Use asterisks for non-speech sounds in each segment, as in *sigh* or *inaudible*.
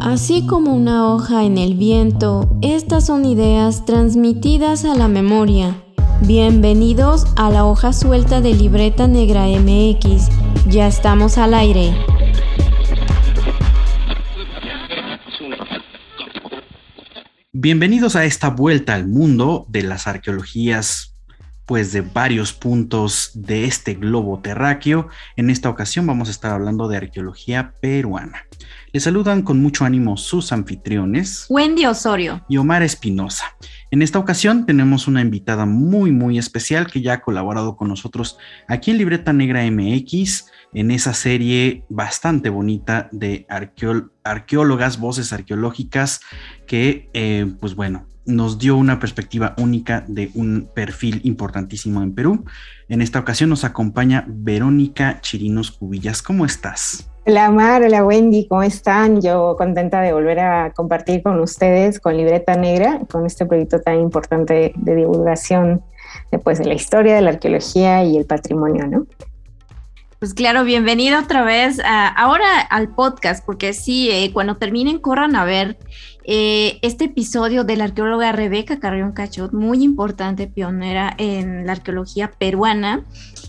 Así como una hoja en el viento, estas son ideas transmitidas a la memoria. Bienvenidos a la hoja suelta de Libreta Negra MX. Ya estamos al aire. Bienvenidos a esta vuelta al mundo de las arqueologías pues de varios puntos de este globo terráqueo. En esta ocasión vamos a estar hablando de arqueología peruana. Les saludan con mucho ánimo sus anfitriones. Wendy Osorio. Y Omar Espinosa. En esta ocasión tenemos una invitada muy muy especial que ya ha colaborado con nosotros aquí en Libreta Negra MX en esa serie bastante bonita de arqueólogas, voces arqueológicas que eh, pues bueno, nos dio una perspectiva única de un perfil importantísimo en Perú. En esta ocasión nos acompaña Verónica Chirinos Cubillas. ¿Cómo estás? Hola Mar, hola Wendy, ¿cómo están? Yo contenta de volver a compartir con ustedes con Libreta Negra, con este proyecto tan importante de divulgación después de la historia de la arqueología y el patrimonio, ¿no? Pues claro, bienvenido otra vez ahora al podcast, porque sí, eh, cuando terminen corran a ver eh, este episodio de la arqueóloga Rebeca Carrión Cachot, muy importante, pionera en la arqueología peruana,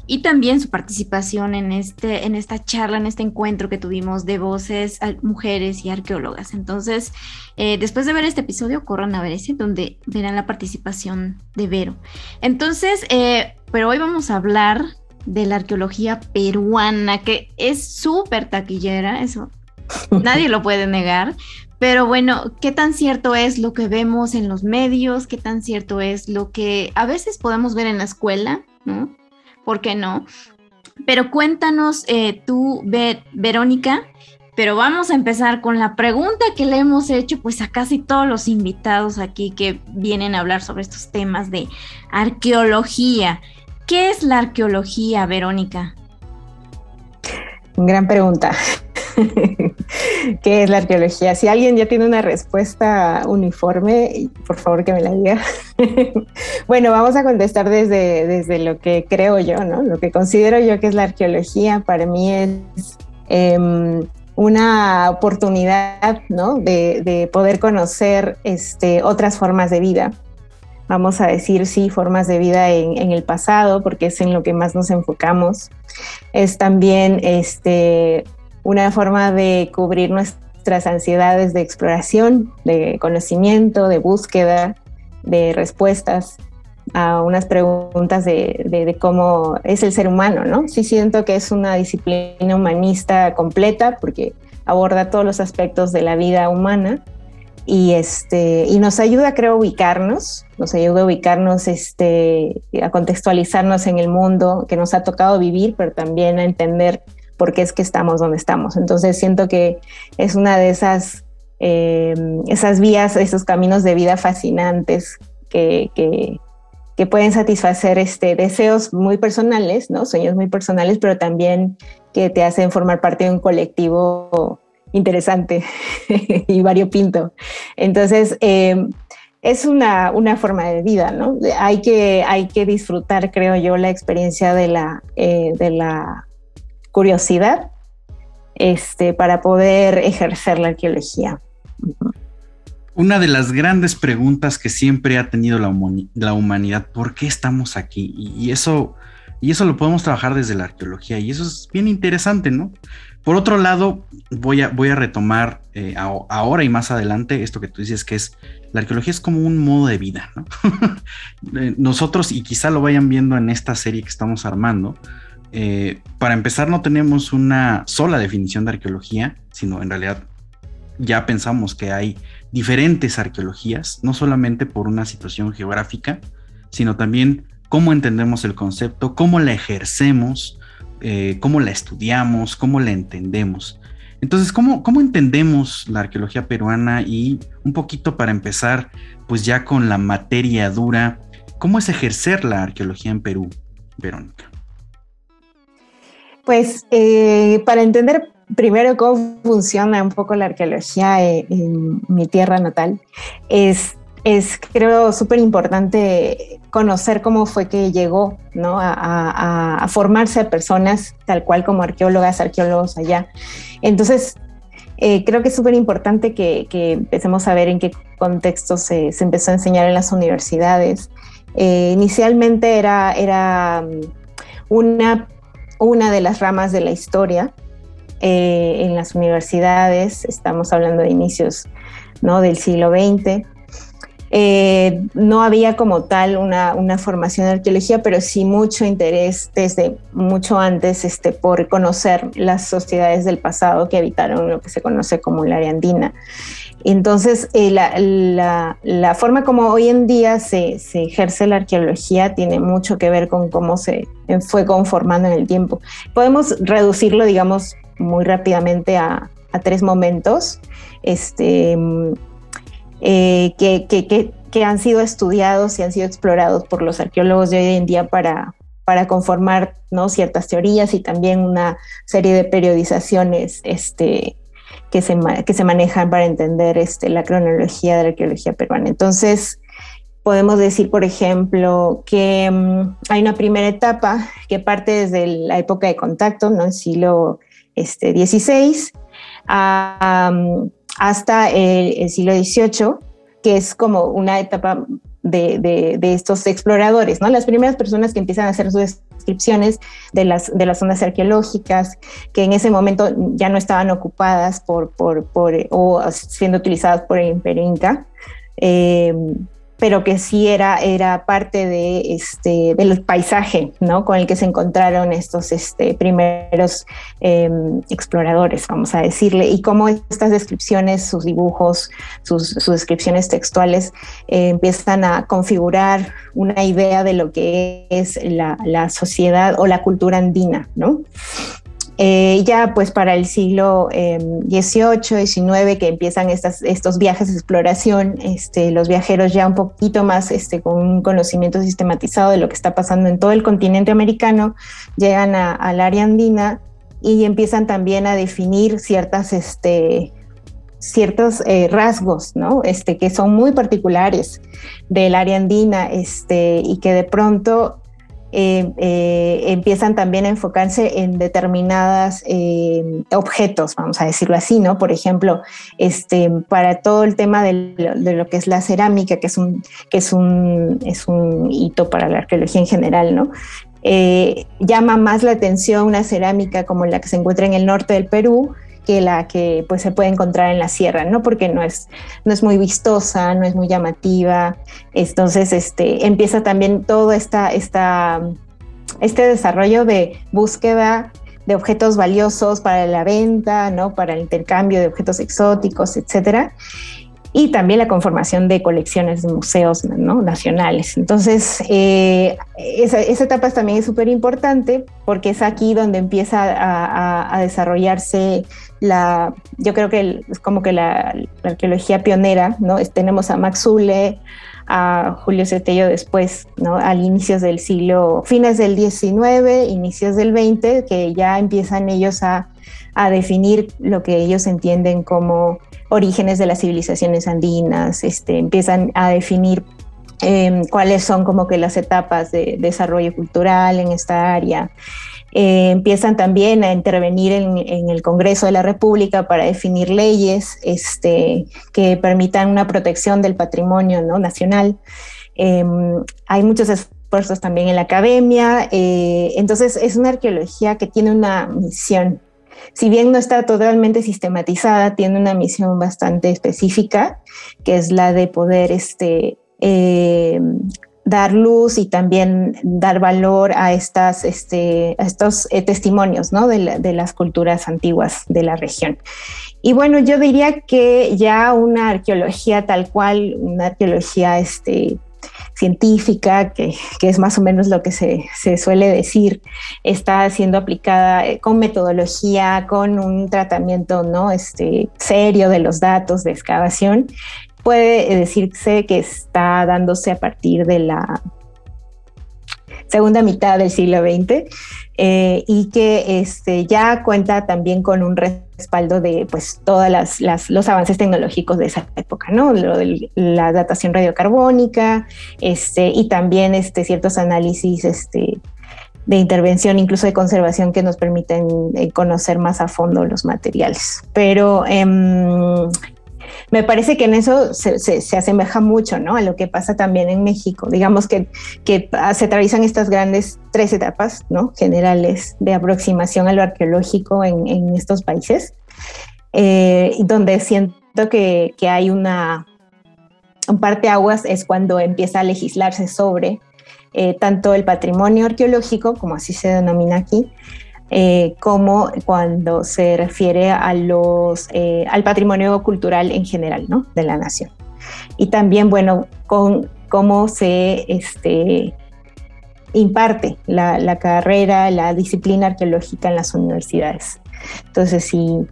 y también su participación en, este, en esta charla, en este encuentro que tuvimos de voces, mujeres y arqueólogas. Entonces, eh, después de ver este episodio, corran a ver ese, donde verán la participación de Vero. Entonces, eh, pero hoy vamos a hablar de la arqueología peruana, que es súper taquillera, eso *laughs* nadie lo puede negar, pero bueno, ¿qué tan cierto es lo que vemos en los medios? ¿Qué tan cierto es lo que a veces podemos ver en la escuela? ¿No? ¿Por qué no? Pero cuéntanos eh, tú, Verónica, pero vamos a empezar con la pregunta que le hemos hecho pues a casi todos los invitados aquí que vienen a hablar sobre estos temas de arqueología. ¿Qué es la arqueología, Verónica? Gran pregunta. *laughs* ¿Qué es la arqueología? Si alguien ya tiene una respuesta uniforme, por favor que me la diga. *laughs* bueno, vamos a contestar desde, desde lo que creo yo, ¿no? Lo que considero yo que es la arqueología para mí es em, una oportunidad, ¿no? De, de, poder conocer este, otras formas de vida. Vamos a decir, sí, formas de vida en, el pasado, porque es en lo que más nos enfocamos. Es también este, una forma de cubrir nuestras ansiedades de exploración, de conocimiento, de búsqueda, de respuestas a unas preguntas de, cómo es el ser humano, ¿no? Sí siento que es una disciplina humanista completa porque aborda todos los aspectos de la vida humana y, este, y nos ayuda, creo, a ubicarnos, nos ayuda a ubicarnos, este, a contextualizarnos en el mundo que nos ha tocado vivir, pero también a entender por qué es que estamos donde estamos. Entonces siento que es una de esas, eh, esas vías, esos caminos de vida fascinantes que, que, pueden satisfacer este, deseos muy personales, ¿no? sueños muy personales, pero también que te hacen formar parte de un colectivo interesante *laughs* y variopinto. Entonces, eh, es una, una, forma de vida, ¿no? Hay que, hay que disfrutar, creo yo, la experiencia de la, eh, de la curiosidad este, para poder ejercer la arqueología. Una de las grandes preguntas que siempre ha tenido la, la humanidad, ¿por qué estamos aquí? Y, eso, y eso lo podemos trabajar desde la arqueología y eso es bien interesante, ¿no? Por otro lado, voy a, voy a retomar eh, ahora y más adelante esto que tú dices, que es la arqueología es como un modo de vida. *laughs* Eh, nosotros, y quizá lo vayan viendo en esta serie que estamos armando, eh, para empezar, no tenemos una sola definición de arqueología, sino en realidad ya pensamos que hay diferentes arqueologías, no solamente por una situación geográfica, sino también cómo entendemos el concepto, cómo la ejercemos, eh, cómo la estudiamos, cómo la entendemos. Entonces, ¿cómo, ¿cómo entendemos la arqueología peruana? Y un poquito para empezar, pues ya con la materia dura, ¿cómo es ejercer la arqueología en Perú, Verónica? Pues eh, para entender primero cómo funciona un poco la arqueología en, mi tierra natal, es, es creo súper importante conocer cómo fue que llegó ¿no? a, formarse a personas tal cual como arqueólogas, arqueólogos allá. Entonces, eh, creo que es súper importante que, empecemos a ver en qué contexto se, empezó a enseñar en las universidades. Eh, inicialmente era, era mm, una, una de las ramas de la historia eh, en las universidades, estamos hablando de inicios ¿no? del siglo XX. Eh, no había como tal una, formación de arqueología, pero sí mucho interés desde mucho antes este, por conocer las sociedades del pasado que habitaron lo que se conoce como la área andina. Entonces, eh, la, forma como hoy en día se, ejerce la arqueología tiene mucho que ver con cómo se fue conformando en el tiempo. Podemos reducirlo, digamos, muy rápidamente a, tres momentos. Este, eh, que, han sido estudiados y han sido explorados por los arqueólogos de hoy en día para, para conformar ¿no? ciertas teorías y también una serie de periodizaciones este, que, se, que se manejan para entender este, la cronología de la arqueología peruana. Entonces, podemos decir, por ejemplo, que mm, hay una primera etapa que parte desde la época de contacto, ¿no? el siglo este, XVI, a, hasta el, siglo XVIII, que es como una etapa de, estos exploradores, ¿no? Las primeras personas que empiezan a hacer sus descripciones de las, de las zonas arqueológicas, que en ese momento ya no estaban ocupadas por, por, por o siendo utilizadas por el Imperio Inca. Eh, pero que sí era, era parte de, este, del paisaje ¿no? con el que se encontraron estos este, primeros em, exploradores, vamos a decirle, y cómo estas descripciones, sus dibujos, sus, descripciones textuales eh, empiezan a configurar una idea de lo que es la, la sociedad o la cultura andina, ¿no? Eh, ya pues para el siglo XVIII, eh, XIX, que empiezan estos viajes de exploración, este, los viajeros ya un poquito más este, con un conocimiento sistematizado de lo que está pasando en todo el continente americano, llegan al área andina y empiezan también a definir ciertas, este, ciertos eh, rasgos, ¿no? Este, que son muy particulares del área andina este, y que de pronto eh, eh, empiezan también a enfocarse en determinados eh, objetos, vamos a decirlo así, ¿no? Por ejemplo, este, para todo el tema de lo, que es la cerámica, que es un, que es un, es un hito para la arqueología en general, ¿no? llama más la atención una cerámica como la que se encuentra en el norte del Perú, que la que pues se puede encontrar en la sierra, ¿no? Porque no es, no es muy vistosa, no es muy llamativa. Entonces, este, empieza también todo esta, esta, este desarrollo de búsqueda de objetos valiosos para la venta, ¿no? Para el intercambio de objetos exóticos, etcétera y también la conformación de colecciones de museos nacionales. Entonces, eh, esa, etapa también es súper importante porque es aquí donde empieza a, desarrollarse la, yo creo que es como que la, arqueología pionera, ¿no? tenemos a Max Zule, a Julio Cetello después, ¿no? Al inicios del siglo, fines del 19, inicios del 20, que ya empiezan ellos a, a definir lo que ellos entienden como orígenes de las civilizaciones andinas, este, empiezan a definir em, cuáles son como que las etapas de desarrollo cultural en esta área. Eh, empiezan también a intervenir en, el Congreso de la República para definir leyes este, que permitan una protección del patrimonio nacional. Em, hay muchos esfuerzos también en la academia, eh, entonces es una arqueología que tiene una misión si bien no está totalmente sistematizada, tiene una misión bastante específica, que es la de poder este, eh, dar luz y también dar valor a, estas, este, estos eh, testimonios ¿no? de, de, las culturas antiguas de la región. Y bueno, yo diría que ya una arqueología tal cual, una arqueología este, científica, que, es más o menos lo que se, suele decir, está siendo aplicada eh, con metodología, con un tratamiento ¿no? este, serio de los datos de excavación, puede decirse que está dándose a partir de la segunda mitad del siglo XX eh, y que este, ya cuenta también con un respaldo de pues todas las, los avances tecnológicos de esa época, ¿no? Lo de la datación radiocarbónica este, y también este, ciertos análisis este, de intervención, incluso de conservación, que nos permiten eh, conocer más a fondo los materiales. Pero em, me parece que en eso se, se, asemeja mucho ¿no? a lo que pasa también en México. Digamos que, que se atraviesan estas grandes tres etapas ¿no? generales de aproximación a lo arqueológico en, estos países, eh, donde siento que, que hay una, un parteaguas es cuando empieza a legislarse sobre eh, tanto el patrimonio arqueológico, como así se denomina aquí, eh, como cuando se refiere a los, eh, al patrimonio cultural en general ¿no? de la nación. Y también, bueno, con cómo se este, imparte la, la, carrera, la disciplina arqueológica en las universidades. Entonces, sí,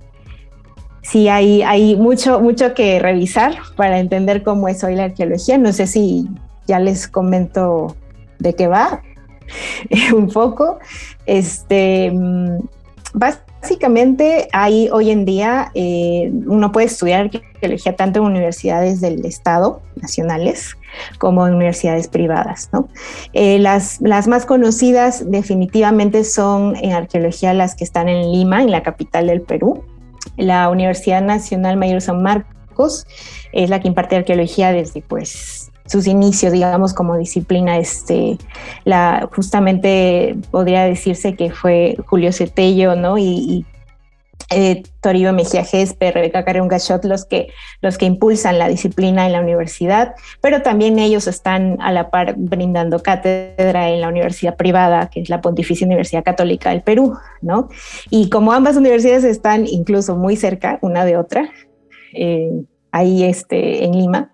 sí hay, hay mucho, mucho que revisar para entender cómo es hoy la arqueología. No sé si ya les comento de qué va *laughs* un poco. Este, mm, básicamente hay hoy en día, eh, uno puede estudiar arqueología tanto en universidades del Estado, nacionales, como en universidades privadas. ¿no? Eh, las, las más conocidas definitivamente son en arqueología las que están en Lima, en la capital del Perú. La Universidad Nacional Mayor San Marcos es la que imparte arqueología desde pues sus inicios, digamos, como disciplina, este, la, justamente podría decirse que fue Julio Cetello, ¿no? Y, eh, Toribio Mejía Gespe, Rebeca Carreón Gachot, los que, los que impulsan la disciplina en la universidad, pero también ellos están a la par brindando cátedra en la universidad privada, que es la Pontificia Universidad Católica del Perú, ¿no? Y como ambas universidades están incluso muy cerca una de otra, eh, ahí este, en Lima,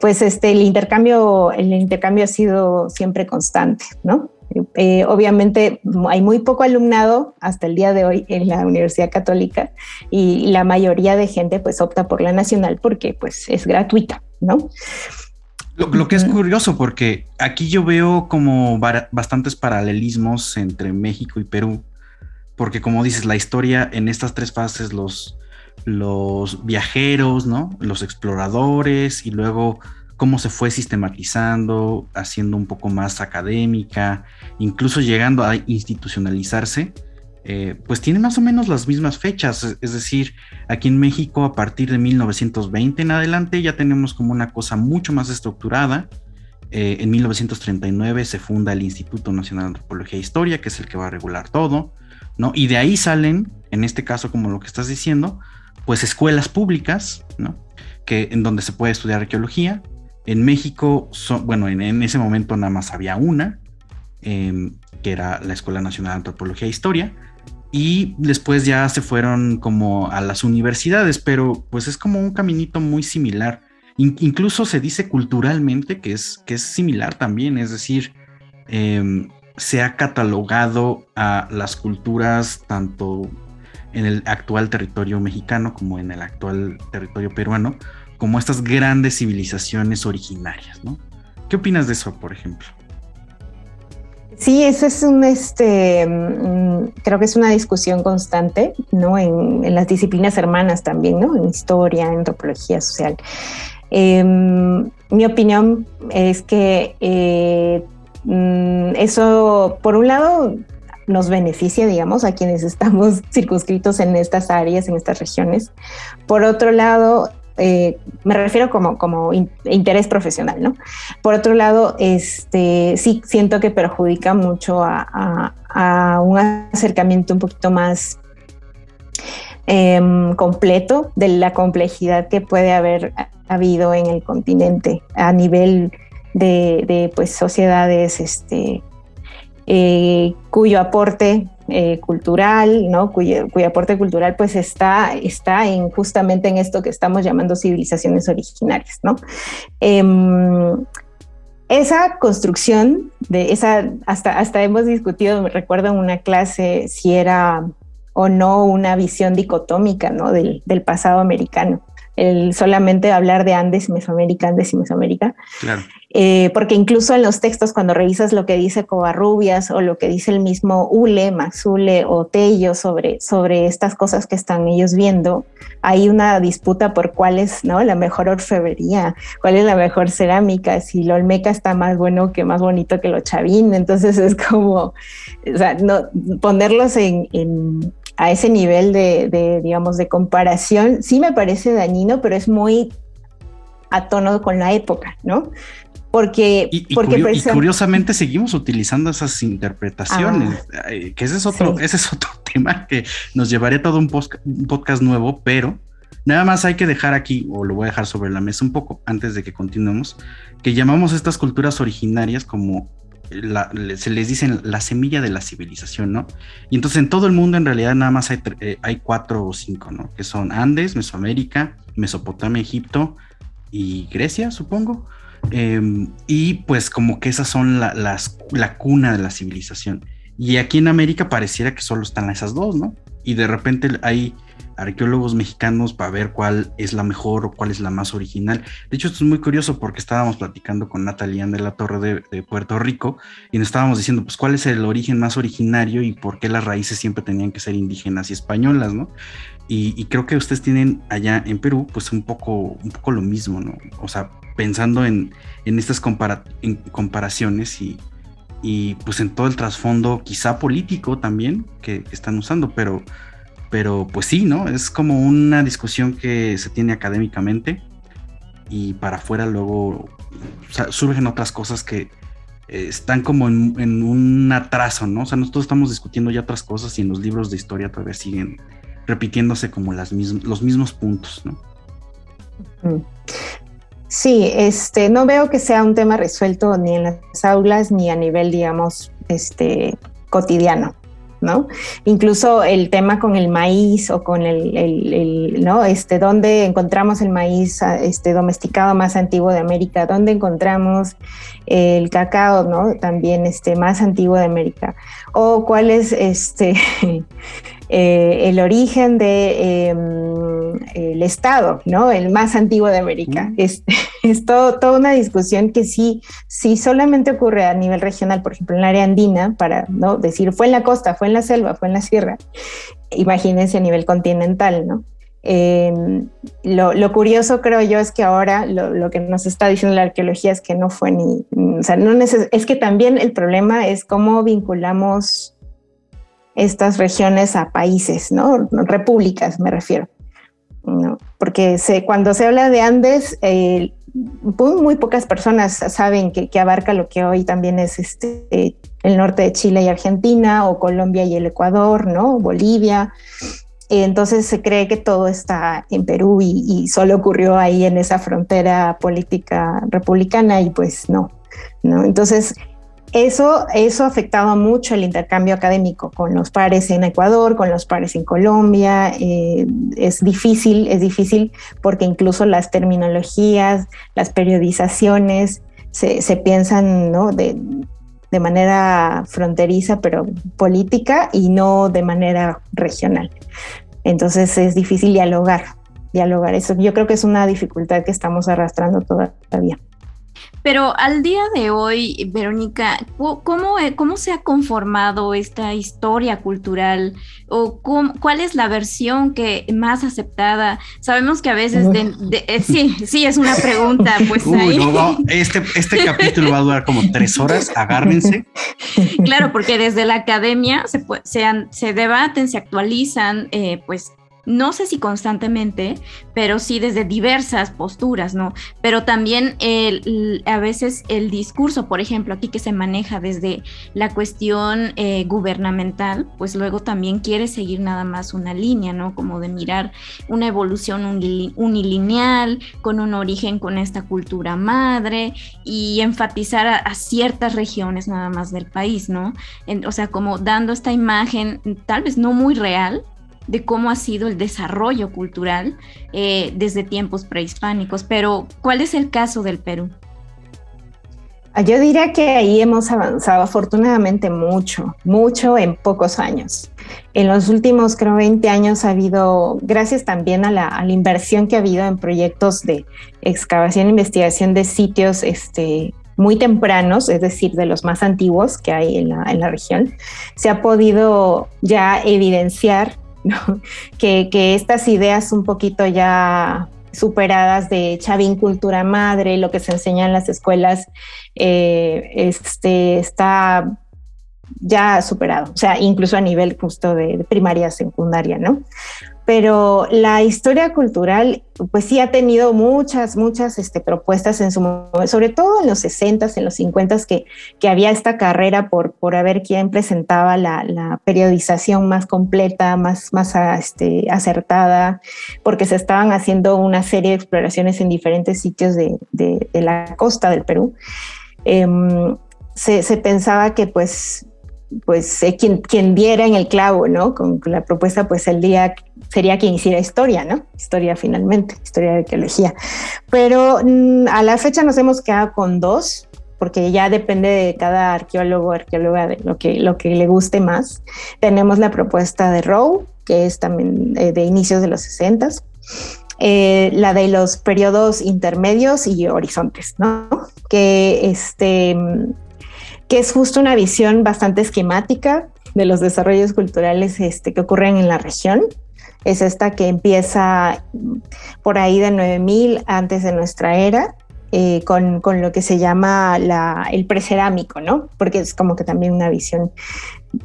pues este, el, intercambio, el intercambio ha sido siempre constante, ¿no? Eh, obviamente hay muy poco alumnado hasta el día de hoy en la Universidad Católica y la mayoría de gente pues opta por la nacional porque pues es gratuita, ¿no? Lo, lo que es curioso porque aquí yo veo como bastantes paralelismos entre México y Perú, porque como dices, la historia en estas tres fases, los, los viajeros, ¿no? Los exploradores y luego cómo se fue sistematizando, haciendo un poco más académica, incluso llegando a institucionalizarse, eh, pues tiene más o menos las mismas fechas. Es decir, aquí en México a partir de 1920 en adelante ya tenemos como una cosa mucho más estructurada. Eh, en 1939 se funda el Instituto Nacional de Antropología e Historia, que es el que va a regular todo, ¿no? Y de ahí salen, en este caso como lo que estás diciendo, pues escuelas públicas, ¿no? Que en donde se puede estudiar arqueología. En México, bueno, en, ese momento nada más había una, em, que era la Escuela Nacional de Antropología e Historia, y después ya se fueron como a las universidades, pero pues es como un caminito muy similar. incluso se dice culturalmente que es, que es similar también, es decir, em, se ha catalogado a las culturas tanto en el actual territorio mexicano como en el actual territorio peruano, como estas grandes civilizaciones originarias, ¿no? ¿Qué opinas de eso, por ejemplo? Sí, eso es un, este, mm, creo que es una discusión constante, ¿no? En, las disciplinas hermanas también, ¿no? En historia, en antropología social. Em, mi opinión es que eh, mm, eso, por un lado, nos beneficia, digamos, a quienes estamos *laughs* circunscritos en estas áreas, en estas regiones. Por otro lado, eh, me refiero como, como interés profesional, ¿no? Por otro lado, este, sí siento que perjudica mucho a, un acercamiento un poquito más em, completo de la complejidad que puede haber habido en el continente a nivel de, de pues, sociedades este, eh, cuyo aporte eh, cultural, ¿no? Cuyo, aporte cultural pues está, está en justamente en esto que estamos llamando civilizaciones originarias, ¿no? Em, esa construcción de esa, hasta, hasta hemos discutido, me recuerdo en una clase si era o no una visión dicotómica, ¿no? Del, del pasado americano. El solamente hablar de Andes y Mesoamérica, Andes y Mesoamérica. Claro. Eh, porque incluso en los textos, cuando revisas lo que dice Covarrubias o lo que dice el mismo Ule, Maxule o Tello sobre, sobre estas cosas que están ellos viendo, hay una disputa por cuál es ¿no? la mejor orfebrería, cuál es la mejor cerámica, si lo Olmeca está más bueno que más bonito que lo Chavín. Entonces es como, o sea, no, ponerlos en, en a ese nivel de, de, digamos, de comparación, sí me parece dañino, pero es muy a tono con la época, ¿no? Porque, y, porque curiosamente seguimos utilizando esas interpretaciones, ah, que ese es otro, sí. ese es otro *laughs* tema que nos llevaría todo un, un podcast nuevo, pero nada más hay que dejar aquí, o lo voy a dejar sobre la mesa un poco antes de que continuemos, que llamamos estas culturas originarias como se les dicen la semilla de la civilización, ¿no? Y entonces en todo el mundo en realidad nada más hay, eh, cuatro o cinco, ¿no? Que son Andes, Mesoamérica, Mesopotamia, Egipto y Grecia, supongo. Eh, y pues como que esas son la, las, la cuna de la civilización. Y aquí en América pareciera que solo están esas dos, ¿no? Y de repente hay arqueólogos mexicanos para ver cuál es la mejor o cuál es la más original. De hecho, esto es muy curioso porque estábamos platicando con Natalian de la Torre de, de, Puerto Rico y nos estábamos diciendo, pues, cuál es el origen más originario y por qué las raíces siempre tenían que ser indígenas y españolas, ¿no? Y, y creo que ustedes tienen allá en Perú, pues, un poco, un poco lo mismo, ¿no? O sea, pensando en, en estas compara en comparaciones y, y, pues, en todo el trasfondo, quizá político también, que están usando, pero pero pues sí, ¿no? Es como una discusión que se tiene académicamente y para afuera luego surgen otras cosas que eh, están como en, en, un atraso, ¿no? O sea, nosotros estamos discutiendo ya otras cosas y en los libros de historia todavía siguen repitiéndose como las mism los mismos puntos, ¿no? Sí, este, no veo que sea un tema resuelto ni en las aulas ni a nivel, digamos, este, cotidiano. ¿No? Incluso el tema con el maíz o con el, ¿no? Este, ¿dónde encontramos el maíz este, domesticado más antiguo de América? ¿Dónde encontramos el cacao, ¿no? También este, más antiguo de América. O cuál es este, *laughs* eh, el origen de eh, el estado, ¿no? El más antiguo de América. Es, *laughs* es todo, toda una discusión que sí, sí solamente ocurre a nivel regional, por ejemplo, en el área andina, para no decir fue en la costa, fue en la selva, fue en la sierra. Imagínense a nivel continental, ¿no? Eh, lo, lo, curioso creo yo es que ahora lo, lo, que nos está diciendo la arqueología es que no fue ni, o sea, no es que también el problema es cómo vinculamos estas regiones a países, ¿no? Repúblicas me refiero. ¿no? Porque se, cuando se habla de Andes, eh, muy pocas personas saben que, que, abarca lo que hoy también es este, el norte de Chile y Argentina, o Colombia y el Ecuador, ¿no? Bolivia. Entonces se cree que todo está en Perú y, y, solo ocurrió ahí en esa frontera política republicana y pues no, ¿no? Entonces eso, eso afectaba mucho el intercambio académico con los pares en Ecuador, con los pares en Colombia. Eh, es difícil, es difícil porque incluso las terminologías, las periodizaciones se, se piensan ¿no? de, de manera fronteriza, pero política y no de manera regional. Entonces es difícil dialogar, dialogar. Eso yo creo que es una dificultad que estamos arrastrando todavía. Pero al día de hoy, Verónica, ¿cómo, cómo se ha conformado esta historia cultural? ¿O cómo, cuál es la versión que más aceptada? Sabemos que a veces, de, de, eh, sí, sí, es una pregunta. Pues Uy, ahí. No, no, este, este capítulo va a durar como tres horas, agárrense. Claro, porque desde la academia se, se, se debaten, se actualizan, eh, pues no sé si constantemente, pero sí desde diversas posturas, ¿no? Pero también a veces el discurso, por ejemplo, aquí que se maneja desde la cuestión eh, gubernamental, pues luego también quiere seguir nada más una línea, ¿no? Como de mirar una evolución unilineal, con un origen con esta cultura madre y enfatizar a, ciertas regiones nada más del país, ¿no? O sea, como dando esta imagen tal vez no muy real, de cómo ha sido el desarrollo cultural eh, desde tiempos prehispánicos. Pero, ¿cuál es el caso del Perú? Ah, yo diría que ahí hemos avanzado afortunadamente mucho, mucho en pocos años. En los últimos, creo, 20 años ha habido, gracias también a la, inversión que ha habido en proyectos de excavación e investigación de sitios este, muy tempranos, es decir, de los más antiguos que hay en la, región, se ha podido ya evidenciar que, estas ideas un poquito ya superadas de Chavín cultura madre, lo que se enseña en las escuelas, eh, este, está ya superado, o sea, incluso a nivel justo de, primaria, secundaria, ¿no? Pero la historia cultural, pues sí ha tenido muchas, muchas este, propuestas en su momento, sobre todo en los 60s, en los 50s, que, que había esta carrera por, por ver quién presentaba la, periodización más completa, más, más este, acertada, porque se estaban haciendo una serie de exploraciones en diferentes sitios de, de, la costa del Perú. Em, se, se, pensaba que pues pues quien, quien, diera en el clavo, ¿no? Con, la propuesta, pues el día sería quien hiciera historia, ¿no? Historia finalmente, historia de arqueología. Pero mm, a la fecha nos hemos quedado con dos, porque ya depende de cada arqueólogo o arqueóloga de lo que, lo que le guste más. Tenemos la propuesta de Rowe, que es también eh, de inicios de los 60 eh, la de los periodos intermedios y horizontes, ¿no? Que este que es justo una visión bastante esquemática de los desarrollos culturales este, que ocurren en la región. Es esta que empieza por ahí de 9000 antes de nuestra era, eh, con, con, lo que se llama la, el precerámico, ¿no? Porque es como que también una visión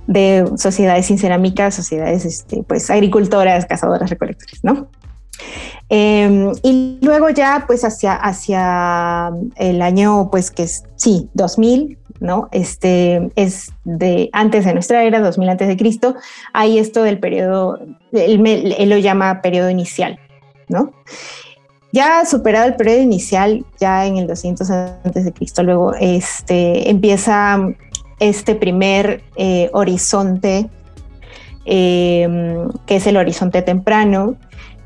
de sociedades sin cerámica, sociedades este, pues agricultoras, cazadoras, recolectores, ¿no? Em, y luego ya pues hacia, hacia el año pues que es, sí, 2000, ¿no? Este es de antes de nuestra era, 2000 antes de Cristo, hay esto del periodo, él, lo llama periodo inicial, ¿no? Ya superado el periodo inicial, ya en el 200 antes de Cristo, luego este, empieza este primer eh, horizonte, em, que es el horizonte temprano,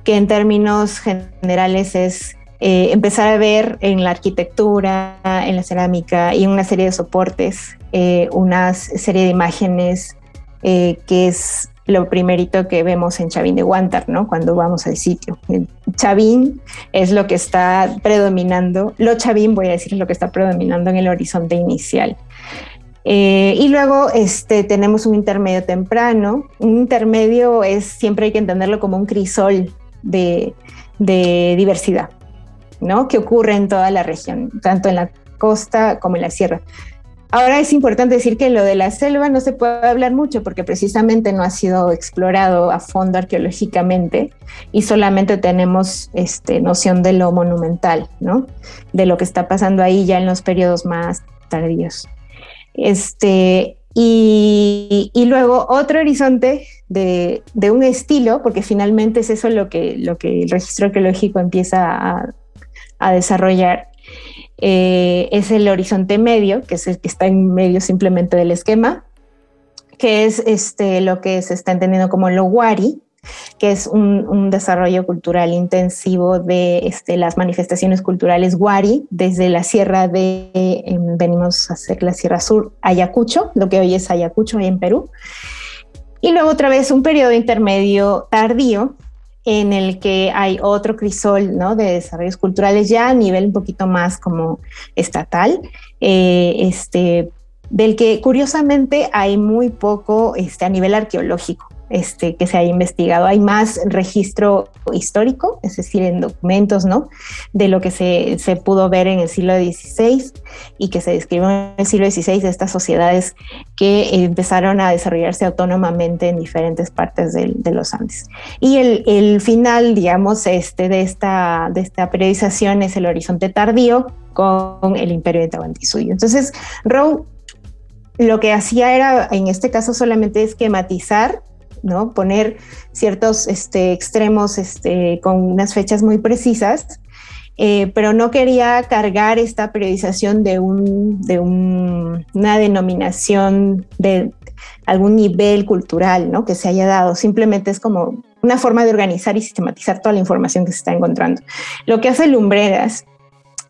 que en términos generales es eh, empezar a ver en la arquitectura, en la cerámica y en una serie de soportes, eh, una serie de imágenes eh, que es lo primerito que vemos en Chavín de Guantar, ¿no? Cuando vamos al sitio. Chavín es lo que está predominando, lo Chavín voy a decir es lo que está predominando en el horizonte inicial. y luego este, tenemos un intermedio temprano. Un intermedio es siempre hay que entenderlo como un crisol de diversidad. ¿No? que ocurre en toda la región, tanto en la costa como en la sierra. Ahora es importante decir que lo de la selva no se puede hablar mucho porque precisamente no ha sido explorado a fondo arqueológicamente y solamente tenemos este, noción de lo monumental, ¿no? De lo que está pasando ahí ya en los periodos más tardíos. Este, y, luego otro horizonte de, un estilo, porque finalmente es eso lo que, lo que el registro arqueológico empieza a, a desarrollar eh, es el horizonte medio, que es el que está en medio simplemente del esquema, que es este, lo que se está entendiendo como lo WARI, que es un, desarrollo cultural intensivo de este, las manifestaciones culturales Wari, desde la sierra de, em, venimos a hacer la sierra sur, Ayacucho, lo que hoy es Ayacucho, ahí en Perú. Y luego otra vez un periodo intermedio tardío, en el que hay otro crisol ¿no? de desarrollos culturales ya a nivel un poquito más como estatal, eh, este, del que curiosamente hay muy poco este, a nivel arqueológico este, que se haya investigado. Hay más registro histórico, es decir, en documentos, ¿no? De lo que se, se pudo ver en el siglo XVI y que se describió en el siglo XVI de estas sociedades que empezaron a desarrollarse autónomamente en diferentes partes de, de los Andes. Y el, el, final, digamos, este, de, esta, de esta periodización es el horizonte tardío con el imperio de Tahuantinsuyo. Entonces, Rowe lo que hacía era, en este caso, solamente esquematizar ¿no? Poner ciertos este, extremos este, con unas fechas muy precisas, eh, pero no quería cargar esta periodización de, un, de una denominación de algún nivel cultural ¿no? que se haya dado. Simplemente es como una forma de organizar y sistematizar toda la información que se está encontrando. Lo que hace Lumbreras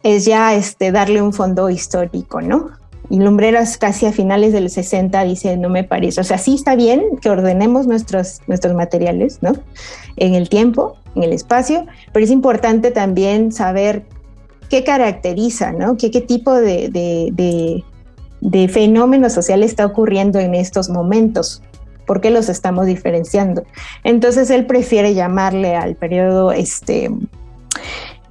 es ya este, darle un fondo histórico, ¿no? Y Lumbreras casi a finales del 60 dice, no me parece, o sea, sí está bien que ordenemos nuestros, nuestros materiales, ¿no? En el tiempo, en el espacio, pero es importante también saber qué caracteriza, ¿no? ¿Qué, qué tipo de, de, de, fenómeno social está ocurriendo en estos momentos? ¿Por qué los estamos diferenciando? Entonces él prefiere llamarle al periodo este,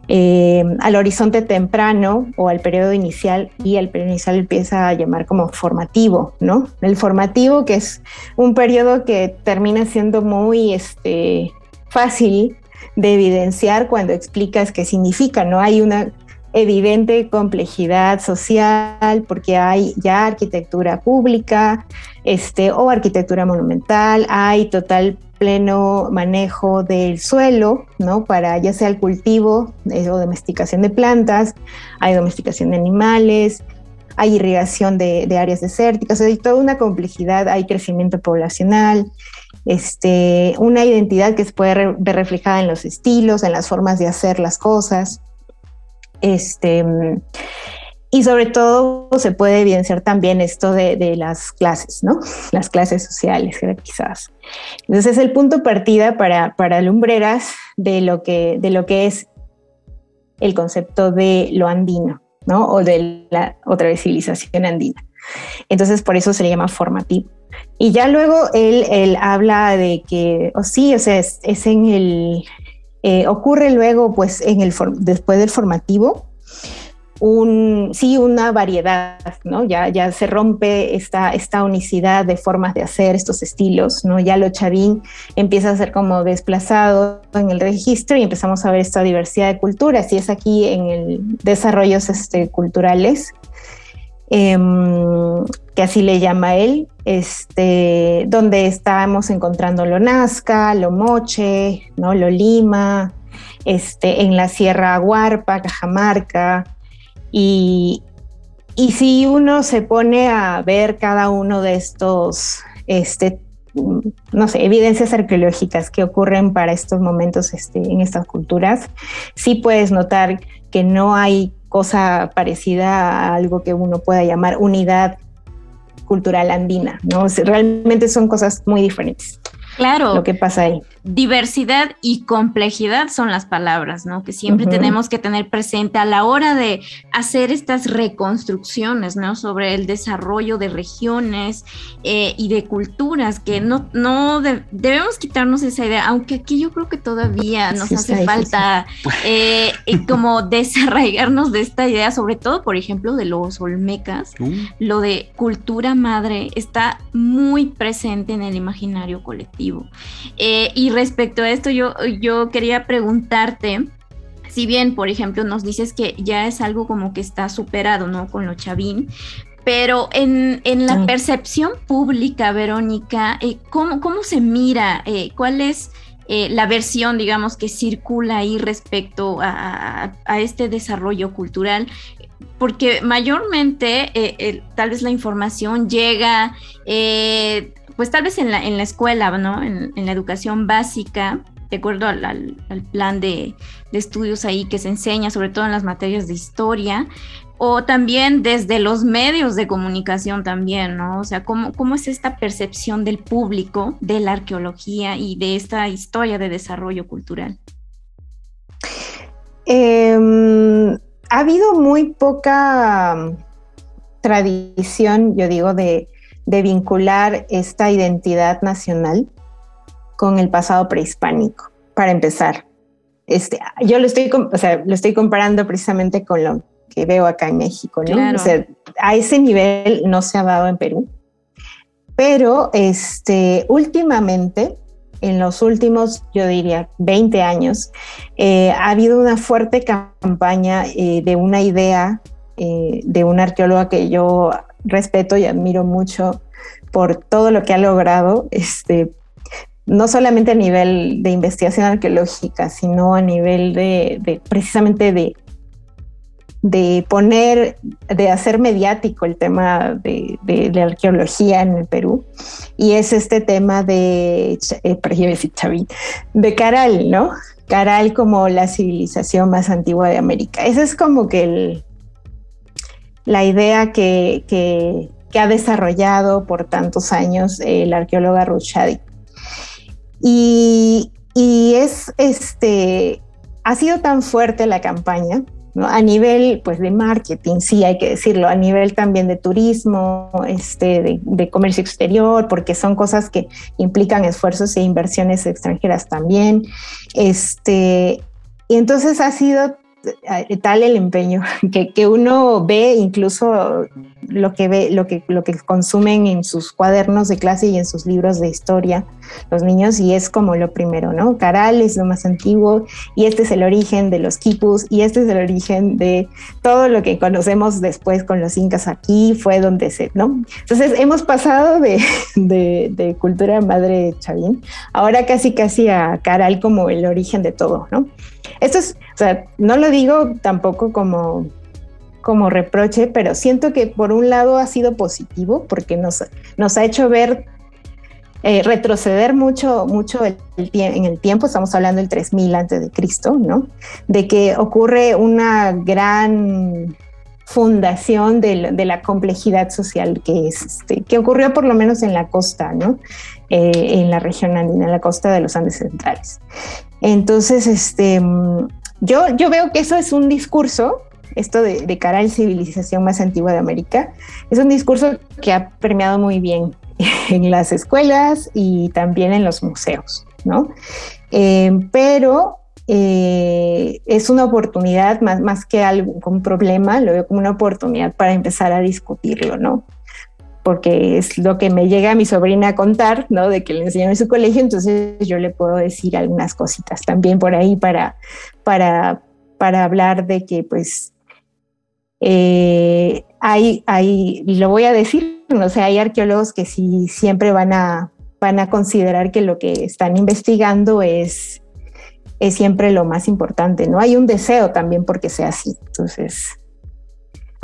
eh, al horizonte temprano o al periodo inicial y el periodo inicial empieza a llamar como formativo, ¿no? El formativo que es un periodo que termina siendo muy este, fácil de evidenciar cuando explicas qué significa, ¿no? Hay una evidente complejidad social porque hay ya arquitectura pública este, o arquitectura monumental, hay total pleno manejo del suelo, ¿no? Para ya sea el cultivo eh, o domesticación de plantas, hay domesticación de animales, hay irrigación de, áreas desérticas, hay toda una complejidad, hay crecimiento poblacional, este, una identidad que se puede ver reflejada en los estilos, en las formas de hacer las cosas. Este, y sobre todo se puede evidenciar también esto de, las clases, ¿no? Las clases sociales jerarquizadas. Entonces es el punto partida para, para Lumbreras de lo, que, de lo que es el concepto de lo andino, ¿no? O de la otra vez civilización andina. Entonces por eso se le llama formativo. Y ya luego él, él habla de que, o sí, o sea, es en el, eh, ocurre luego, pues, en el después del formativo, un, sí, una variedad, ¿no? Ya, ya se rompe esta, esta unicidad de formas de hacer estos estilos, ¿no? Ya lo chavín empieza a ser como desplazado en el registro y empezamos a ver esta diversidad de culturas y es aquí en el desarrollos este, culturales Em, que así le llama él, este, donde estamos encontrando lo Nazca, lo Moche, lo Lima, este, en la Sierra Aguarpa, Cajamarca, y, y si uno se pone a ver cada uno de estos, este, no sé, evidencias arqueológicas que ocurren para estos momentos este, en estas culturas, sí puedes notar que no hay cosa parecida a algo que uno pueda llamar unidad cultural andina, ¿no? Realmente son cosas muy diferentes. Claro. Lo que pasa ahí diversidad y complejidad son las palabras, ¿no? Que siempre tenemos que tener presente a la hora de hacer estas reconstrucciones, ¿no? Sobre el desarrollo de regiones eh, y de culturas, que no, no debemos quitarnos esa idea, aunque aquí yo creo que todavía nos hace falta eh, como *laughs* desarraigarnos de esta idea, sobre todo, por ejemplo, de los olmecas, uh. lo de cultura madre está muy presente en el imaginario colectivo. Eh, y respecto a esto, yo, yo quería preguntarte, si bien, por ejemplo, nos dices que ya es algo como que está superado, ¿no? Con lo chavín, pero en, la percepción pública, Verónica, eh, ¿cómo, ¿cómo, se mira? Eh, ¿Cuál es eh, la versión, digamos, que circula ahí respecto a, este desarrollo cultural? Porque mayormente tal vez la información llega pues tal vez en la, en la escuela, ¿no? En, la educación básica, de acuerdo al, plan de, estudios ahí que se enseña, sobre todo en las materias de historia, o también desde los medios de comunicación también, ¿no? O sea, ¿cómo, cómo es esta percepción del público de la arqueología y de esta historia de desarrollo cultural? Em, ha habido muy poca tradición, yo digo, de, de vincular esta identidad nacional con el pasado prehispánico, para empezar. Este, yo lo estoy, o sea, lo estoy comparando precisamente con lo que veo acá en México, ¿no? O sea, a ese nivel no se ha dado en Perú, pero este, últimamente, en los últimos, yo diría, 20 años, eh, ha habido una fuerte campaña eh, de una idea eh, de una arqueóloga que yo respeto y admiro mucho por todo lo que ha logrado, este, no solamente a nivel de investigación arqueológica, sino a nivel de, precisamente de, de poner, de hacer mediático el tema de, la arqueología en el Perú. Y es este tema de, eh, de Caral, ¿no? Caral como la civilización más antigua de América. Ese es como que el, la idea que, que, ha desarrollado por tantos años eh, la arqueóloga Ruth Shadi. Y, y es este, ha sido tan fuerte la campaña a nivel pues, de marketing, sí hay que decirlo, a nivel también de turismo, este, de, comercio exterior, porque son cosas que implican esfuerzos e inversiones extranjeras también. Este, y entonces ha sido tal el empeño *laughs* que, que, uno ve incluso lo que ve, lo que, lo que consumen en sus cuadernos de clase y en sus libros de historia los niños y es como lo primero, ¿no? Caral es lo más antiguo y este es el origen de los quipus y este es el origen de todo lo que conocemos después con los incas aquí, fue donde se, ¿no? Entonces hemos pasado de, *laughs* de, de cultura madre chavín, ahora casi casi a Caral como el origen de todo, ¿no? Esto es, o sea, no lo digo tampoco como como reproche, pero siento que por un lado ha sido positivo porque nos, nos ha hecho ver, eh, retroceder mucho, mucho el, en el tiempo, estamos hablando del 3000 antes de Cristo, ¿no? De que ocurre una gran fundación de, la complejidad social que es, este, que ocurrió por lo menos en la costa, ¿no? Eh, en la región andina, en la costa de los Andes centrales. Entonces, este, yo, yo veo que eso es un discurso, esto de, cara a la civilización más antigua de América, es un discurso que ha permeado muy bien *laughs* en las escuelas y también en los museos, ¿no? Eh, pero eh, es una oportunidad más, más que algo, un problema, lo veo como una oportunidad para empezar a discutirlo, ¿no? porque es lo que me llega a mi sobrina a contar, ¿no? De que le enseñan en su colegio, entonces yo le puedo decir algunas cositas también por ahí para, para, para hablar de que pues eh, hay, hay, y lo voy a decir, no sé, hay arqueólogos que sí siempre van a, van a considerar que lo que están investigando es, es siempre lo más importante, ¿no? Hay un deseo también porque sea así, entonces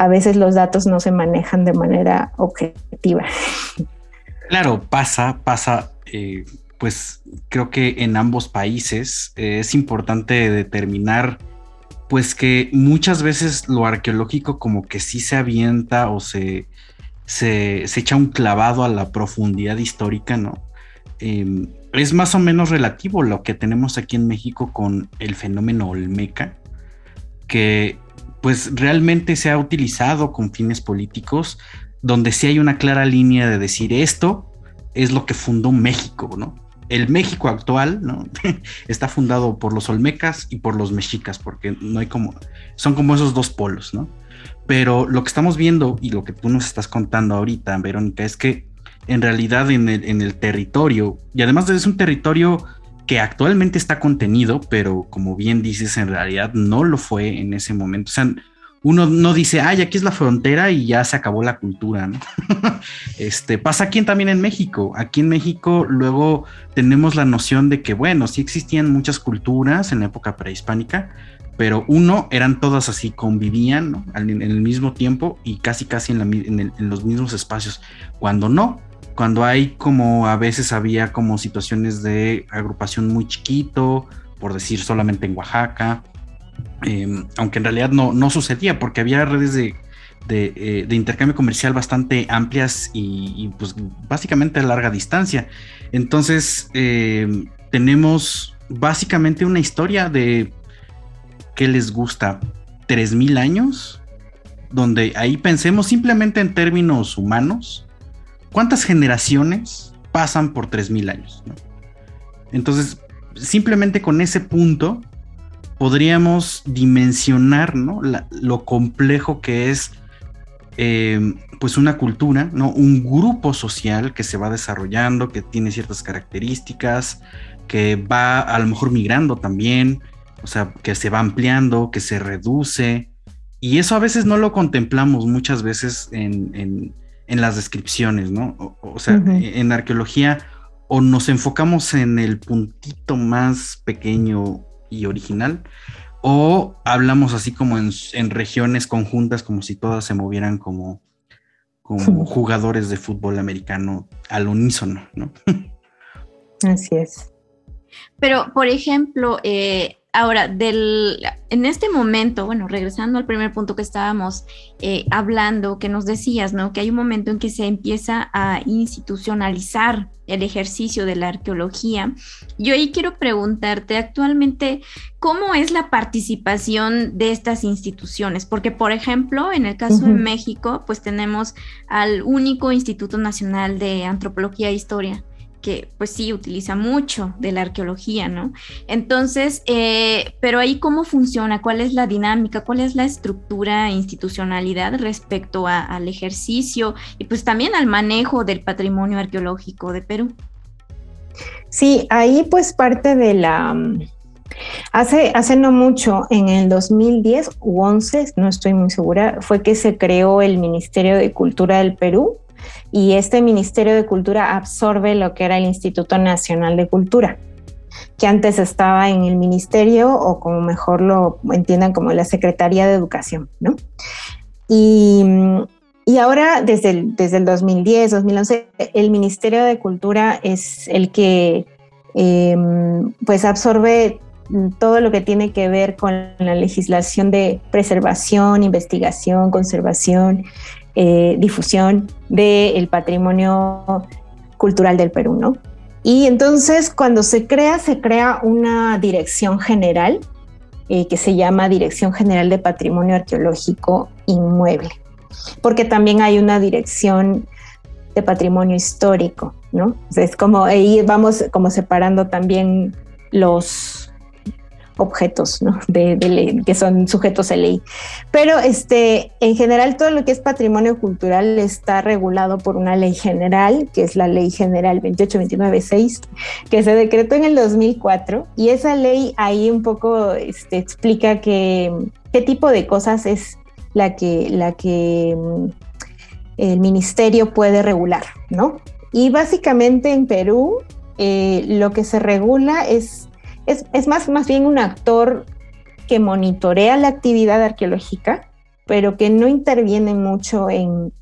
a veces los datos no se manejan de manera objetiva. Claro, pasa, pasa, eh, pues creo que en ambos países eh, es importante determinar, pues que muchas veces lo arqueológico como que sí se avienta o se, se, echa un clavado a la profundidad histórica, ¿no? Em, es más o menos relativo lo que tenemos aquí en México con el fenómeno Olmeca, que pues realmente se ha utilizado con fines políticos, donde sí hay una clara línea de decir esto es lo que fundó México, ¿no? El México actual, ¿no? *laughs* Está fundado por los olmecas y por los mexicas, porque no hay como, son como esos dos polos, ¿no? Pero lo que estamos viendo y lo que tú nos estás contando ahorita, Verónica, es que en realidad en el, en el territorio, y además es un territorio que actualmente está contenido, pero como bien dices, en realidad no lo fue en ese momento. O sea, uno no dice, ay, aquí es la frontera y ya se acabó la cultura, ¿no? *laughs* este pasa aquí también en México. Aquí en México luego tenemos la noción de que, bueno, sí existían muchas culturas en la época prehispánica, pero uno, eran todas así, convivían en el mismo tiempo y casi casi en los mismos espacios. Cuando no, cuando hay como a veces había como situaciones de agrupación muy chiquito, por decir solamente en Oaxaca, em, aunque en realidad no, no sucedía porque había redes de, eh, intercambio comercial bastante amplias y, pues básicamente a larga distancia. Entonces em, tenemos básicamente una historia de que les gusta 3.000 años, donde ahí pensemos simplemente en términos humanos, ¿cuántas generaciones pasan por 3.000 años? Entonces, simplemente con ese punto podríamos dimensionar lo complejo que es em, pues una cultura, ¿no? un grupo social que se va desarrollando, que tiene ciertas características, que va a lo mejor migrando también, o sea, que se va ampliando, que se reduce. Y eso a veces no lo contemplamos muchas veces en, en las descripciones, ¿no? O, sea, en arqueología o nos enfocamos en el puntito más pequeño y original, o hablamos así como en, regiones conjuntas, como si todas se movieran como, como *laughs* jugadores de fútbol americano al unísono, ¿no? *laughs* Así es. Pero, por ejemplo, eh, Ahora, del, en este momento, bueno, regresando al primer punto que estábamos eh, hablando, que nos decías, ¿no? Que hay un momento en que se empieza a institucionalizar el ejercicio de la arqueología. Yo ahí quiero preguntarte actualmente, ¿cómo es la participación de estas instituciones? Porque, por ejemplo, en el caso de México, pues tenemos al único Instituto Nacional de Antropología e Historia que pues sí utiliza mucho de la arqueología, ¿no? Entonces, eh, pero ahí cómo funciona, cuál es la dinámica, cuál es la estructura, institucionalidad respecto al ejercicio y pues también al manejo del patrimonio arqueológico de Perú. Sí, ahí pues parte de la... Hace, hace no mucho, en el 2010 u 11, no estoy muy segura, fue que se creó el Ministerio de Cultura del Perú, y este Ministerio de Cultura absorbe lo que era el Instituto Nacional de Cultura, que antes estaba en el Ministerio o como mejor lo entiendan como la Secretaría de Educación, ¿no? Y, y ahora desde el, desde el 2010, 2011, el Ministerio de Cultura es el que em, pues absorbe todo lo que tiene que ver con la legislación de preservación, investigación, conservación, eh, difusión del patrimonio cultural del Perú, ¿no? Y entonces cuando se crea, se crea una dirección general eh, que se llama Dirección General de Patrimonio Arqueológico Inmueble, porque también hay una dirección de patrimonio histórico, ¿no? Es como ahí vamos como separando también los, objetos ¿no? de, ley, que son sujetos de ley. Pero este, en general todo lo que es patrimonio cultural está regulado por una ley general, que es la Ley General 28296, que se decretó en el 2004 y esa ley ahí un poco este, explica que, qué tipo de cosas es la que, la que mm, el ministerio puede regular, ¿no? Y básicamente en Perú eh, lo que se regula es es, más, más bien un actor que monitorea la actividad arqueológica, pero que no interviene mucho en,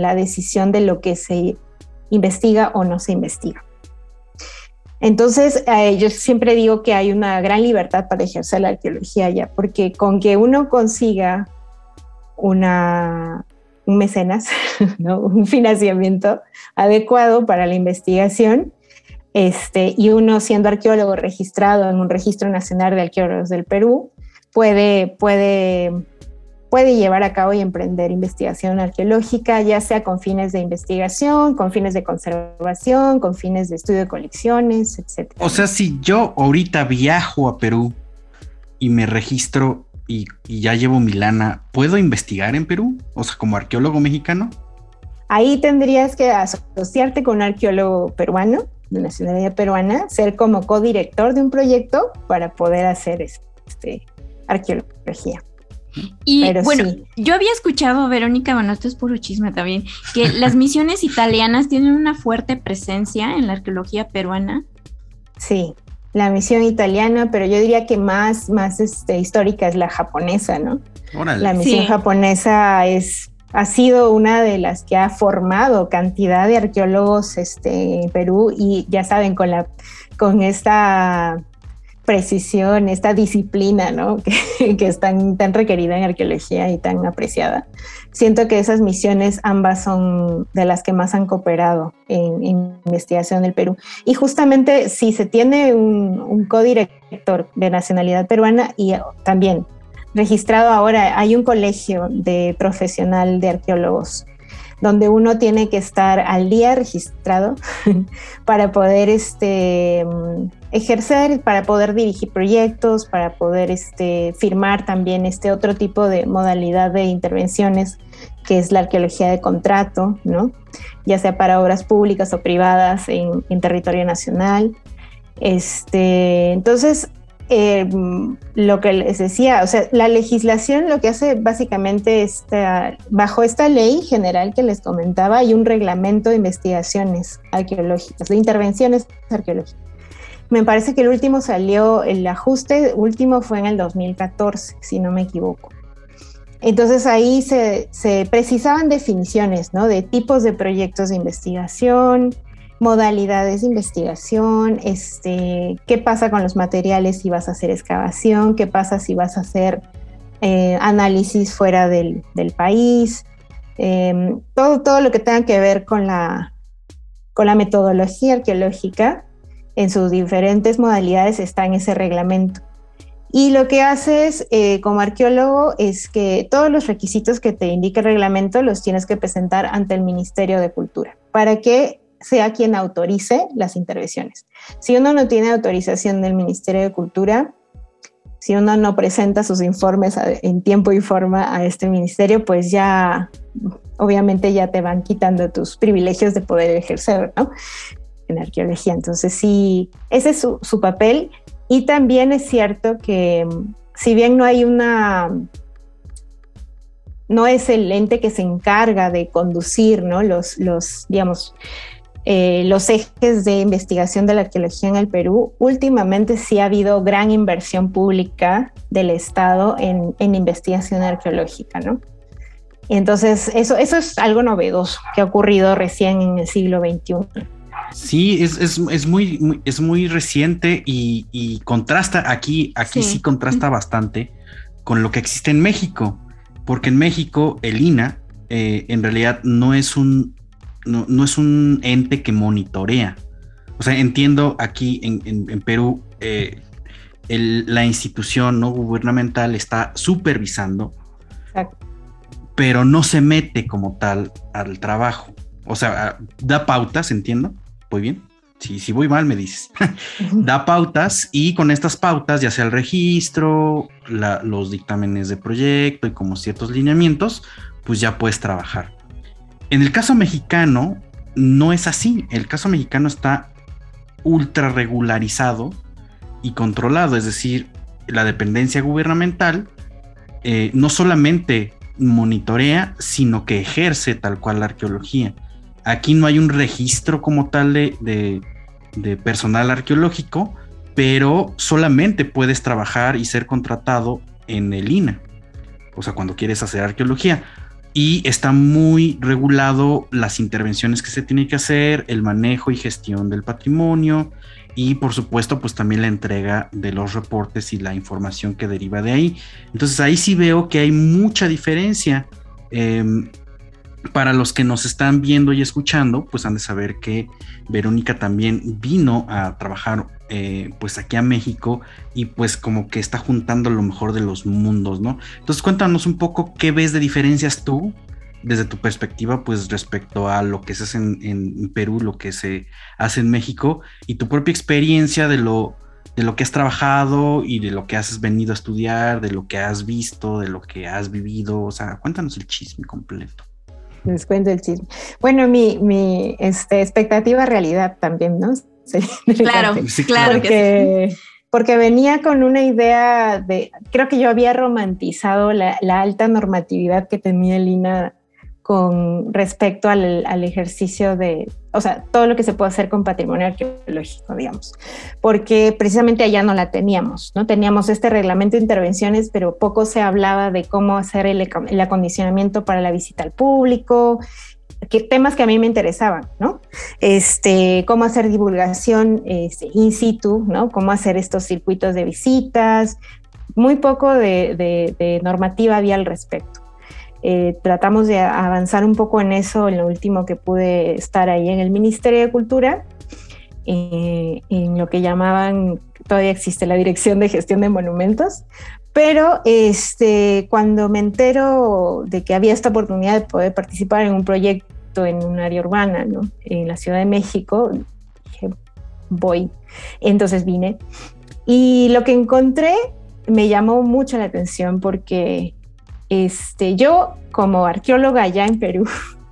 la decisión de lo que se investiga o no se investiga. Entonces, eh, yo siempre digo que hay una gran libertad para ejercer la arqueología ya, porque con que uno consiga una, un mecenas, *laughs* un financiamiento adecuado para la investigación, este, y uno siendo arqueólogo registrado en un registro nacional de arqueólogos del Perú, puede, puede, puede llevar a cabo y emprender investigación arqueológica, ya sea con fines de investigación, con fines de conservación, con fines de estudio de colecciones, etc. O sea, si yo ahorita viajo a Perú y me registro y, y ya llevo mi lana, ¿puedo investigar en Perú? O sea, como arqueólogo mexicano. Ahí tendrías que asociarte con un arqueólogo peruano de nacionalidad peruana, ser como codirector de un proyecto para poder hacer este, arqueología. Y bueno, yo había escuchado, Verónica, bueno, esto es puro chisme también, que *laughs* las misiones italianas tienen una fuerte presencia en la arqueología peruana. Sí, la misión italiana, pero yo diría que más, más este, histórica es la japonesa, ¿no? La misión japonesa es ha sido una de las que ha formado cantidad de arqueólogos este, en Perú y ya saben, con, la, con esta precisión, esta disciplina ¿no? *laughs* que, es tan, tan requerida en arqueología y tan apreciada. Siento que esas misiones ambas son de las que más han cooperado en, investigación del Perú. Y justamente si se tiene un, un codirector de nacionalidad peruana y también registrado ahora, hay un colegio de profesional de arqueólogos donde uno tiene que estar al día registrado *laughs* para poder este, ejercer, para poder dirigir proyectos, para poder este, firmar también este otro tipo de modalidad de intervenciones que es la arqueología de contrato, ¿no? ya sea para obras públicas o privadas en, territorio nacional. Este, entonces, eh, lo que les decía, o sea, la legislación lo que hace básicamente está, bajo esta ley general que les comentaba, hay un reglamento de investigaciones arqueológicas, de intervenciones arqueológicas. Me parece que el último salió, el ajuste último fue en el 2014, si no me equivoco. Entonces ahí se, se precisaban definiciones, ¿no? De tipos de proyectos de investigación, modalidades de investigación, este, qué pasa con los materiales si vas a hacer excavación, qué pasa si vas a hacer eh, análisis fuera del, país, em, todo, todo lo que tenga que ver con la, con la metodología arqueológica en sus diferentes modalidades está en ese reglamento. Y lo que haces eh, como arqueólogo es que todos los requisitos que te indica el reglamento los tienes que presentar ante el Ministerio de Cultura para que sea quien autorice las intervenciones. Si uno no tiene autorización del Ministerio de Cultura, si uno no presenta sus informes en tiempo y forma a este ministerio, pues ya obviamente ya te van quitando tus privilegios de poder ejercer ¿no? en arqueología. Entonces sí, ese es su, su papel. Y también es cierto que si bien no hay una no es el ente que se encarga de conducir ¿no? los, los, digamos, eh, los ejes de investigación de la arqueología en el Perú, últimamente sí ha habido gran inversión pública del Estado en, investigación arqueológica, ¿no? entonces, eso, eso es algo novedoso que ha ocurrido recién en el siglo XXI. Sí, es, muy, es muy reciente y, contrasta aquí, aquí sí, contrasta bastante con lo que existe en México, porque en México el INA eh, en realidad no es un no, es un ente que monitorea. O sea, entiendo aquí en, Perú, eh, la institución no gubernamental está supervisando, pero no se mete como tal al trabajo. O sea, da pautas, entiendo. Muy bien. Si, si voy mal, me dices. da pautas y con estas pautas, ya sea el registro, los dictámenes de proyecto y como ciertos lineamientos, pues ya puedes trabajar. En el caso mexicano, no es así. El caso mexicano está ultra regularizado y controlado, es decir, la dependencia gubernamental eh, no solamente monitorea, sino que ejerce tal cual la arqueología. Aquí no hay un registro como tal de, de personal arqueológico, pero solamente puedes trabajar y ser contratado en el INA, o sea, cuando quieres hacer arqueología y está muy regulado las intervenciones que se tienen que hacer, el manejo y gestión del patrimonio y por supuesto pues también la entrega de los reportes y la información que deriva de ahí. Entonces ahí sí veo que hay mucha diferencia. Em, para los que nos están viendo y escuchando, pues han de saber que Verónica también vino a trabajar eh, pues aquí a México y pues como que está juntando lo mejor de los mundos, ¿no? Entonces cuéntanos un poco qué ves de diferencias tú desde tu perspectiva, pues respecto a lo que se hace en, en Perú, lo que se hace en México y tu propia experiencia de lo, de lo que has trabajado y de lo que has venido a estudiar, de lo que has visto, de lo que has vivido, o sea, cuéntanos el chisme completo les cuento el chisme. Bueno, mi, mi este, expectativa realidad también, ¿no? *laughs* claro, sí, claro porque, que sí. porque venía con una idea de, creo que yo había romantizado la, la alta normatividad que tenía Lina con respecto al, al, ejercicio de, o sea, todo lo que se puede hacer con patrimonio arqueológico, digamos, porque precisamente allá no la teníamos, ¿no? Teníamos este reglamento de intervenciones, pero poco se hablaba de cómo hacer el, el acondicionamiento para la visita al público, que, temas que a mí me interesaban, ¿no? Este, cómo hacer divulgación este, in situ, ¿no? Cómo hacer estos circuitos de visitas, muy poco de, de, de normativa había al respecto. Eh, tratamos de avanzar un poco en eso en lo último que pude estar ahí en el Ministerio de Cultura, eh, en lo que llamaban, todavía existe la Dirección de Gestión de Monumentos, pero este, cuando me entero de que había esta oportunidad de poder participar en un proyecto en un área urbana, ¿no? en la Ciudad de México, dije, voy. Entonces vine. Y lo que encontré me llamó mucho la atención porque este, yo, como arqueóloga allá en Perú,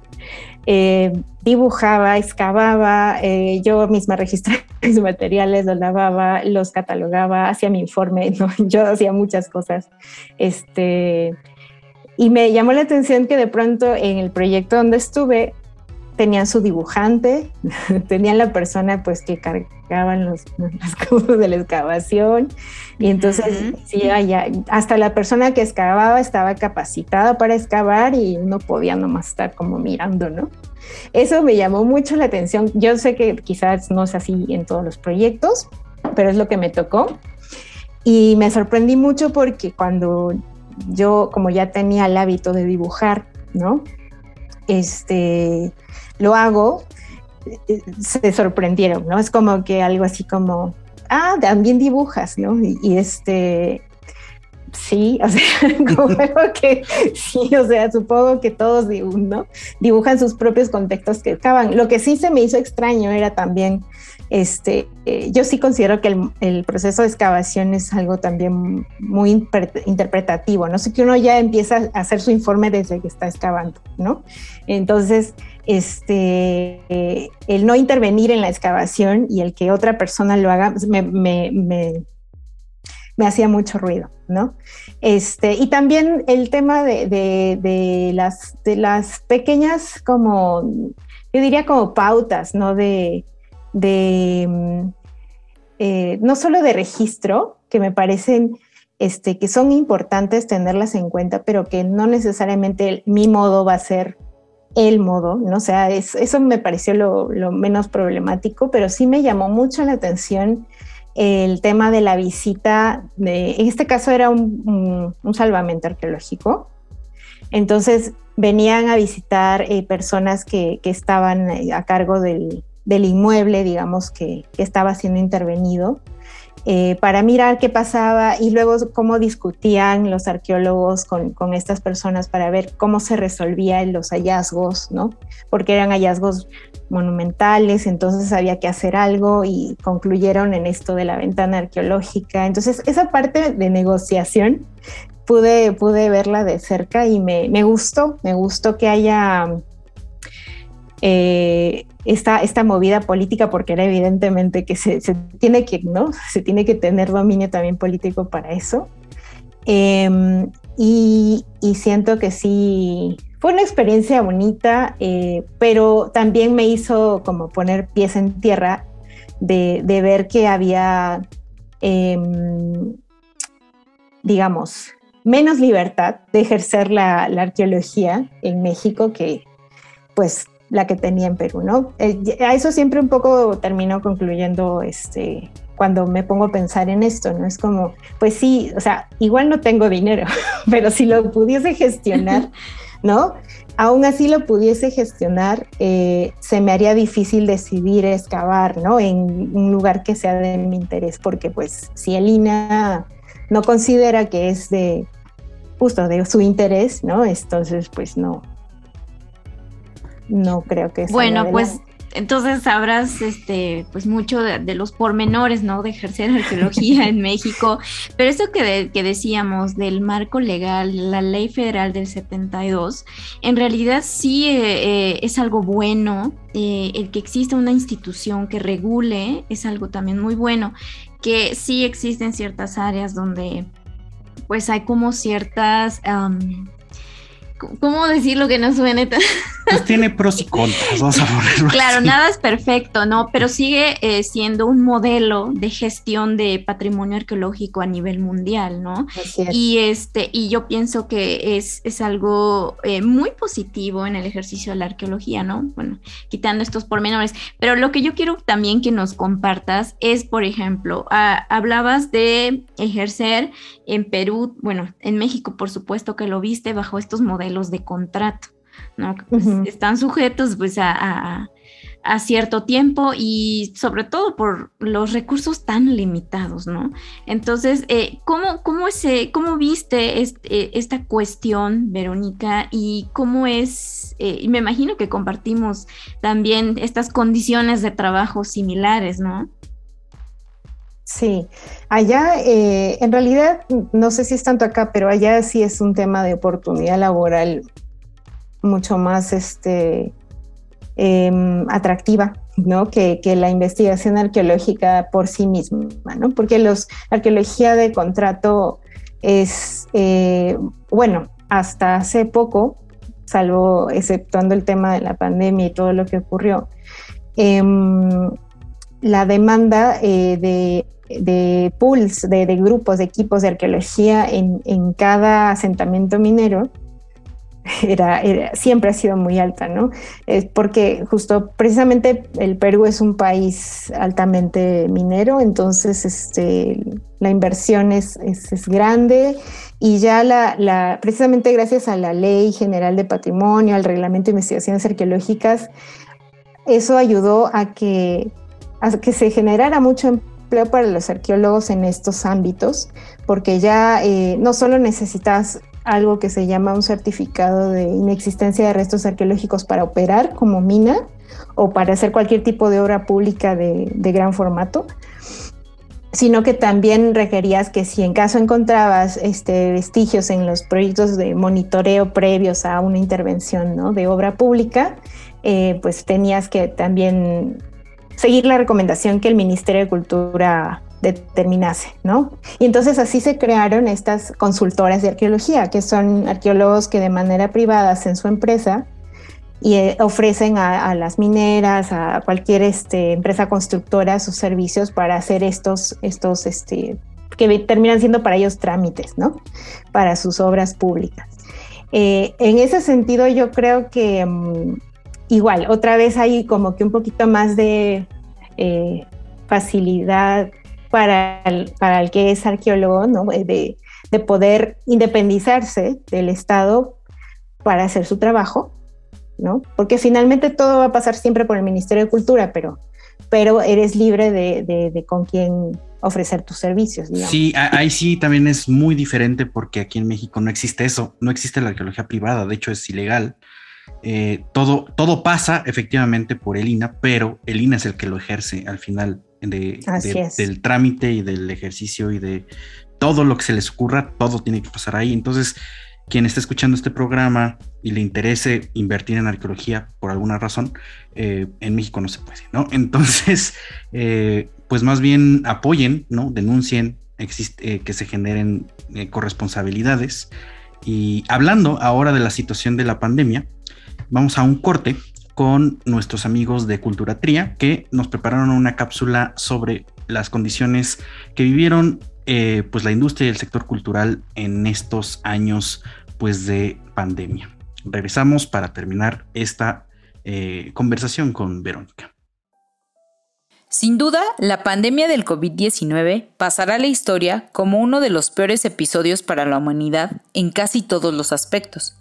*laughs* eh, dibujaba, excavaba, eh, yo misma registraba *laughs* mis materiales, los lavaba, los catalogaba, hacía mi informe, *laughs* yo hacía muchas cosas. Este, y me llamó la atención que de pronto en el proyecto donde estuve, tenían su dibujante, *laughs* tenían la persona pues que cargaban los, las *laughs* cosas de la excavación y entonces sí, hasta la persona que excavaba estaba capacitada para excavar y uno podía nomás estar como mirando, ¿no? Eso me llamó mucho la atención. Yo sé que quizás no es así en todos los proyectos, pero es lo que me tocó. Y me sorprendí mucho porque cuando yo, como ya tenía el hábito de dibujar, ¿no? Este, lo hago, eh, se sorprendieron, ¿no? Es como que algo así como, ah, también dibujas, ¿no? Y, este, sí, o sea, *laughs* como que sí, o sea, supongo que todos ¿no? dibujan sus propios contextos que acaban. Lo que sí se me hizo extraño era también este, eh, yo sí considero que el, proceso de excavación es algo también muy interpretativo, no sé que uno ya empieza a hacer su informe desde que está excavando, ¿no? Entonces, este, el no intervenir en la excavación y el que otra persona lo haga, me, me, me, hacía mucho ruido, ¿no? Este, y también el tema de, de, las, de las pequeñas como, yo diría como pautas, ¿no? De, de, mm, eh, no solo de registro, que me parecen este, que son importantes tenerlas en cuenta, pero que no necesariamente mi modo va a ser el modo, ¿no? O sea, eso me pareció lo, menos problemático, pero sí me llamó mucho la atención el tema de la visita, de, en este caso era un, salvamento arqueológico, entonces venían a visitar eh, personas que, estaban eh, a cargo del, inmueble, digamos, que, estaba siendo intervenido, eh, para mirar qué pasaba y luego cómo discutían los arqueólogos con, estas personas para ver cómo se resolvían los hallazgos, ¿no? Porque eran hallazgos monumentales, entonces había que hacer algo y concluyeron en esto de la ventana arqueológica. Entonces, esa parte de negociación pude, pude verla de cerca y me, me gustó, me gustó que haya eh, esta, esta movida política, porque era evidentemente que se, tiene que, ¿no? Se tiene que tener dominio también político para eso. Em, y, siento que sí, fue una experiencia bonita, eh, pero también me hizo como poner pies en tierra de, ver que había, em, digamos, menos libertad de ejercer la, la, arqueología en México que pues la que tenía en Perú, ¿no? Eh, a eso siempre un poco termino concluyendo este, cuando me pongo a pensar en esto, ¿no? Es como, pues sí, o sea, igual no tengo dinero, *laughs* pero si lo pudiese gestionar, *laughs* ¿no? Aún así lo pudiese gestionar, eh, se me haría difícil decidir excavar, ¿no? En un lugar que sea de mi interés, porque pues si el INA no considera que es de justo de su interés, ¿no? Entonces, pues no, no creo que sea. Bueno, pues entonces sabrás este, pues mucho de, los pormenores, ¿no? De ejercer arqueología en México. Pero esto que, que, decíamos del marco legal, la ley federal del 72, en realidad sí eh, eh, es algo bueno. Eh, el que exista una institución que regule es algo también muy bueno. Que sí existen ciertas áreas donde pues hay como ciertas... ¿Cómo decirlo que no suene tan... Pues *laughs* tiene pros y contras, vamos a ponerlo Claro, nada es perfecto, ¿no? Pero sigue eh, siendo un modelo de gestión de patrimonio arqueológico a nivel mundial, ¿no? Y, este, y yo pienso que es, es algo eh, muy positivo en el ejercicio de la arqueología, ¿no? Bueno, quitando estos pormenores. Pero lo que yo quiero también que nos compartas es, por ejemplo, hablabas de ejercer en Perú, bueno, en México, por supuesto que lo viste bajo estos modelos de contrato, ¿no? Pues, están sujetos pues a, cierto tiempo y sobre todo por los recursos tan limitados, ¿no? Entonces, eh, ¿cómo, cómo, ese, ¿cómo viste eh, esta cuestión, Verónica? Y cómo es, eh, me imagino que compartimos también estas condiciones de trabajo similares, ¿no? Sí, allá eh, en realidad no sé si es tanto acá, pero allá sí es un tema de oportunidad laboral mucho más este, em, atractiva, ¿no? Que, la investigación arqueológica por sí misma, ¿no? Porque la arqueología de contrato es, eh, bueno, hasta hace poco salvo exceptuando el tema de la pandemia y todo lo que ocurrió, em, la demanda eh, de, de, pools, de, grupos, de equipos de arqueología en, en cada asentamiento minero *laughs* era, siempre ha sido muy alta, ¿no? Es porque justo precisamente el Perú es un país altamente minero, entonces este, la inversión es, es, grande y ya la, la, precisamente gracias a la Ley General de Patrimonio, al Reglamento de Investigaciones Arqueológicas, eso ayudó a que, a que se generara mucho empleo para los arqueólogos en estos ámbitos, porque ya eh, no solo necesitas algo que se llama un certificado de inexistencia de restos arqueológicos para operar como mina o para hacer cualquier tipo de obra pública de, gran formato, sino que también requerías que si en caso encontrabas este, vestigios en los proyectos de monitoreo previos a una intervención de obra pública, eh, pues tenías que también seguir la recomendación que el Ministerio de Cultura determinase, ¿no? Y entonces así se crearon estas consultoras de arqueología, que son arqueólogos que de manera privada hacen su empresa y eh, ofrecen a, las mineras, a cualquier este, empresa constructora sus servicios para hacer estos, estos este, que terminan siendo para ellos trámites, ¿no? Para sus obras públicas. Eh, en ese sentido, yo creo que mm, igual, otra vez hay como que un poquito más de eh, facilidad para el, para el que es arqueólogo, ¿no? de, de poder independizarse del Estado para hacer su trabajo, ¿no? Porque finalmente todo va a pasar siempre por el Ministerio de Cultura, pero, pero eres libre de, de, con quién ofrecer tus servicios. Sí, ahí sí también es muy diferente porque aquí en México no existe eso, no existe la arqueología privada, de hecho es ilegal. Eh, todo, todo pasa efectivamente por el INA, pero el INA es el que lo ejerce al final del trámite y del ejercicio y de todo lo que se les ocurra, todo tiene que pasar ahí. Entonces, quien está escuchando este programa y le interese invertir en arqueología por alguna razón, eh, en México no se puede, ¿no? *laughs* Entonces, eh, pues más bien apoyen, ¿no? Denuncien, existe, eh, que se generen corresponsabilidades. Y hablando ahora de la situación de la pandemia, vamos a un corte con nuestros amigos de Cultura Tría, que nos prepararon una cápsula sobre las condiciones que vivieron eh, pues la industria y el sector cultural en estos años pues de pandemia. Regresamos para terminar esta eh, conversación con Verónica. Sin duda, la pandemia del COVID-19 pasará a la historia como uno de los peores episodios para la humanidad en casi todos los aspectos.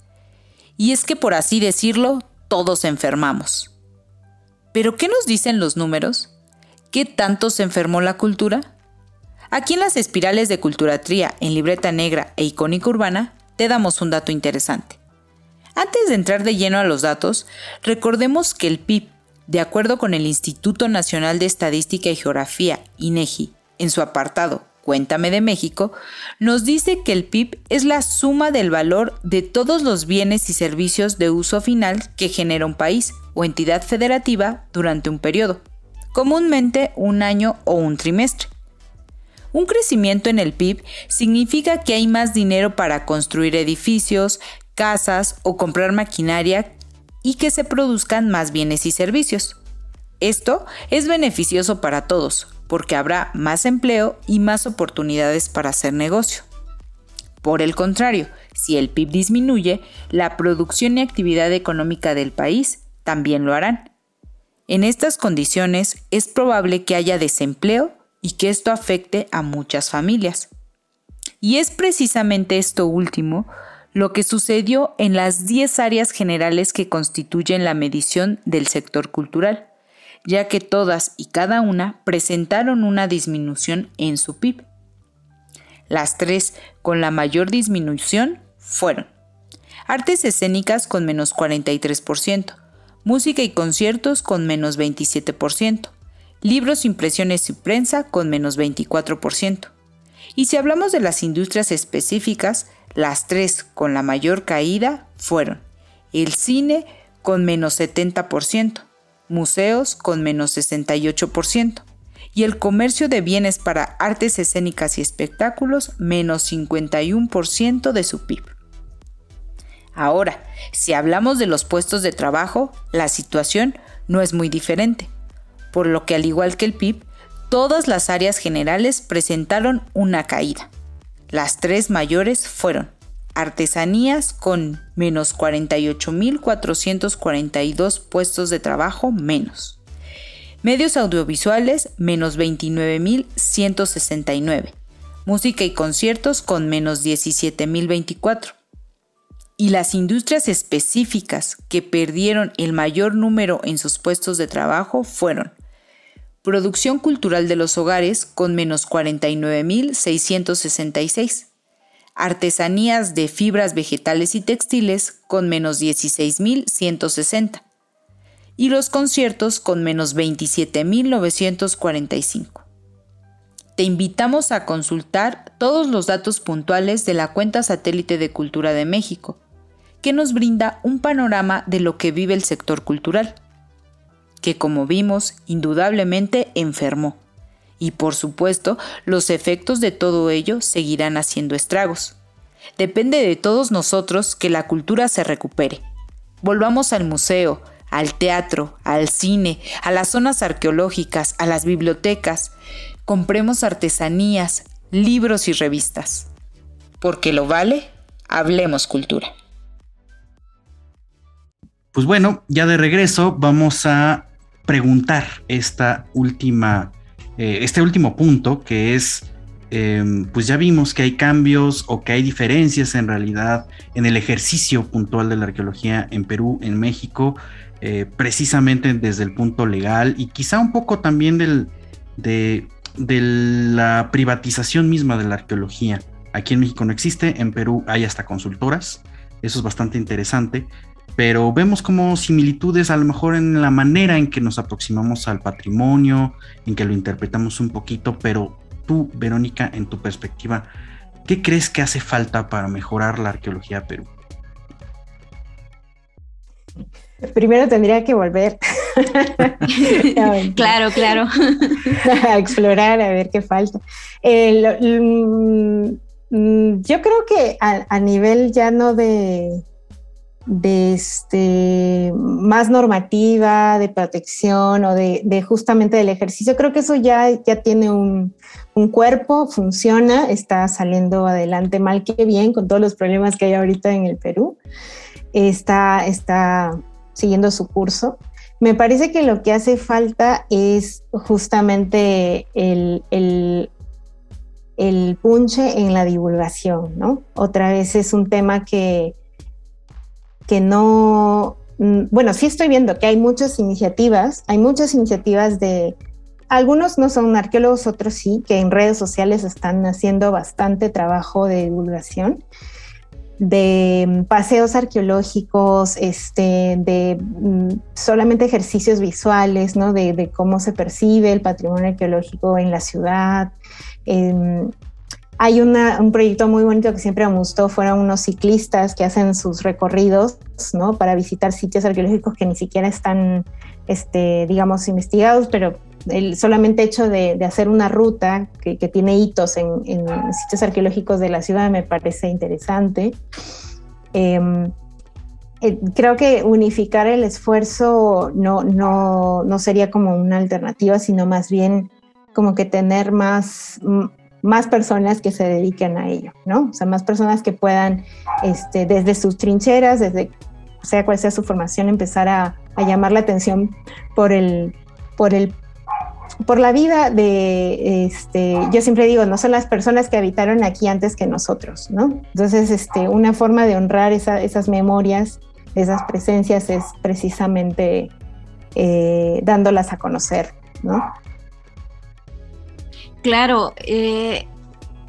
Y es que, por así decirlo, todos enfermamos. ¿Pero qué nos dicen los números? ¿Qué tanto se enfermó la cultura? Aquí en las espirales de culturatría en libreta negra e icónica urbana te damos un dato interesante. Antes de entrar de lleno a los datos, recordemos que el PIB, de acuerdo con el Instituto Nacional de Estadística y Geografía, INEGI, en su apartado Cuéntame de México, nos dice que el PIB es la suma del valor de todos los bienes y servicios de uso final que genera un país o entidad federativa durante un periodo, comúnmente un año o un trimestre. Un crecimiento en el PIB significa que hay más dinero para construir edificios, casas o comprar maquinaria y que se produzcan más bienes y servicios. Esto es beneficioso para todos, porque habrá más empleo y más oportunidades para hacer negocio. Por el contrario, si el PIB disminuye, la producción y actividad económica del país también lo harán. En estas condiciones es probable que haya desempleo y que esto afecte a muchas familias. Y es precisamente esto último lo que sucedió en las 10 áreas generales que constituyen la medición del sector cultural ya que todas y cada una presentaron una disminución en su PIB. Las tres con la mayor disminución fueron artes escénicas con menos 43%, música y conciertos con menos 27%, libros, impresiones y prensa con menos 24%. Y si hablamos de las industrias específicas, las tres con la mayor caída fueron el cine con menos 70%, museos con menos 68% y el comercio de bienes para artes escénicas y espectáculos menos 51% de su PIB. Ahora, si hablamos de los puestos de trabajo, la situación no es muy diferente, por lo que al igual que el PIB, todas las áreas generales presentaron una caída. Las tres mayores fueron artesanías con menos 48.442 puestos de trabajo menos. Medios audiovisuales menos 29.169. Música y conciertos con menos 17.024 y las industrias específicas que perdieron el mayor número en sus puestos de trabajo fueron producción cultural de los hogares con menos 49.666, artesanías de fibras vegetales y textiles con menos 16.160 y los conciertos con menos 27.945. Te invitamos a consultar todos los datos puntuales de la cuenta satélite de Cultura de México que nos brinda un panorama de lo que vive el sector cultural, que como vimos indudablemente enfermó. Y por supuesto, los efectos de todo ello seguirán haciendo estragos. Depende de todos nosotros que la cultura se recupere. Volvamos al museo, al teatro, al cine, a las zonas arqueológicas, a las bibliotecas. Compremos artesanías, libros y revistas. Porque lo vale, hablemos cultura. Pues bueno, ya de regreso vamos a preguntar esta última, eh, este último punto que es, em, pues ya vimos que hay cambios o que hay diferencias en realidad en el ejercicio puntual de la arqueología en Perú, en México, eh, precisamente desde el punto legal y quizá un poco también del, de, de la privatización misma de la arqueología. Aquí en México no existe, en Perú hay hasta consultoras, eso es bastante interesante pero vemos como similitudes a lo mejor en la manera en que nos aproximamos al patrimonio, en que lo interpretamos un poquito, pero tú, Verónica, en tu perspectiva, ¿qué crees que hace falta para mejorar la arqueología de Perú? Primero tendría que volver. *laughs* claro, claro. *laughs* a explorar, a ver qué falta. Eh, mm, mm, yo creo que a nivel ya no de de este, más normativa, de protección o de, justamente del ejercicio. Creo que eso ya, ya tiene un, cuerpo, funciona, está saliendo adelante mal que bien con todos los problemas que hay ahorita en el Perú. Está, está siguiendo su curso. Me parece que lo que hace falta es justamente el, el, el punche en la divulgación, ¿no? Otra vez es un tema que, que no, mm, bueno, sí estoy viendo que hay muchas iniciativas, hay muchas iniciativas de, algunos no son arqueólogos, otros sí, que en redes sociales están haciendo bastante trabajo de divulgación de mm, paseos arqueológicos, este, de mm, solamente ejercicios visuales, ¿no? De, cómo se percibe el patrimonio arqueológico en la ciudad. Hay un proyecto muy bonito que siempre me gustó, fueron unos ciclistas que hacen sus recorridos, ¿no? Para visitar sitios arqueológicos que ni siquiera están, este, digamos, investigados, pero el solamente hecho de, hacer una ruta que, tiene hitos en, sitios arqueológicos de la ciudad me parece interesante. Em, eh, creo que unificar el esfuerzo no, no, no sería como una alternativa, sino más bien como que tener más más personas que se dediquen a ello, ¿no? O sea, más personas que puedan, este, desde sus trincheras, desde sea cual sea su formación, empezar a, llamar la atención por el, por el, por la vida de, este, yo siempre digo, no son las personas que habitaron aquí antes que nosotros, ¿no? Entonces, este, una forma de honrar esas memorias, esas presencias es precisamente eh, dándolas a conocer, ¿no? Claro, eh,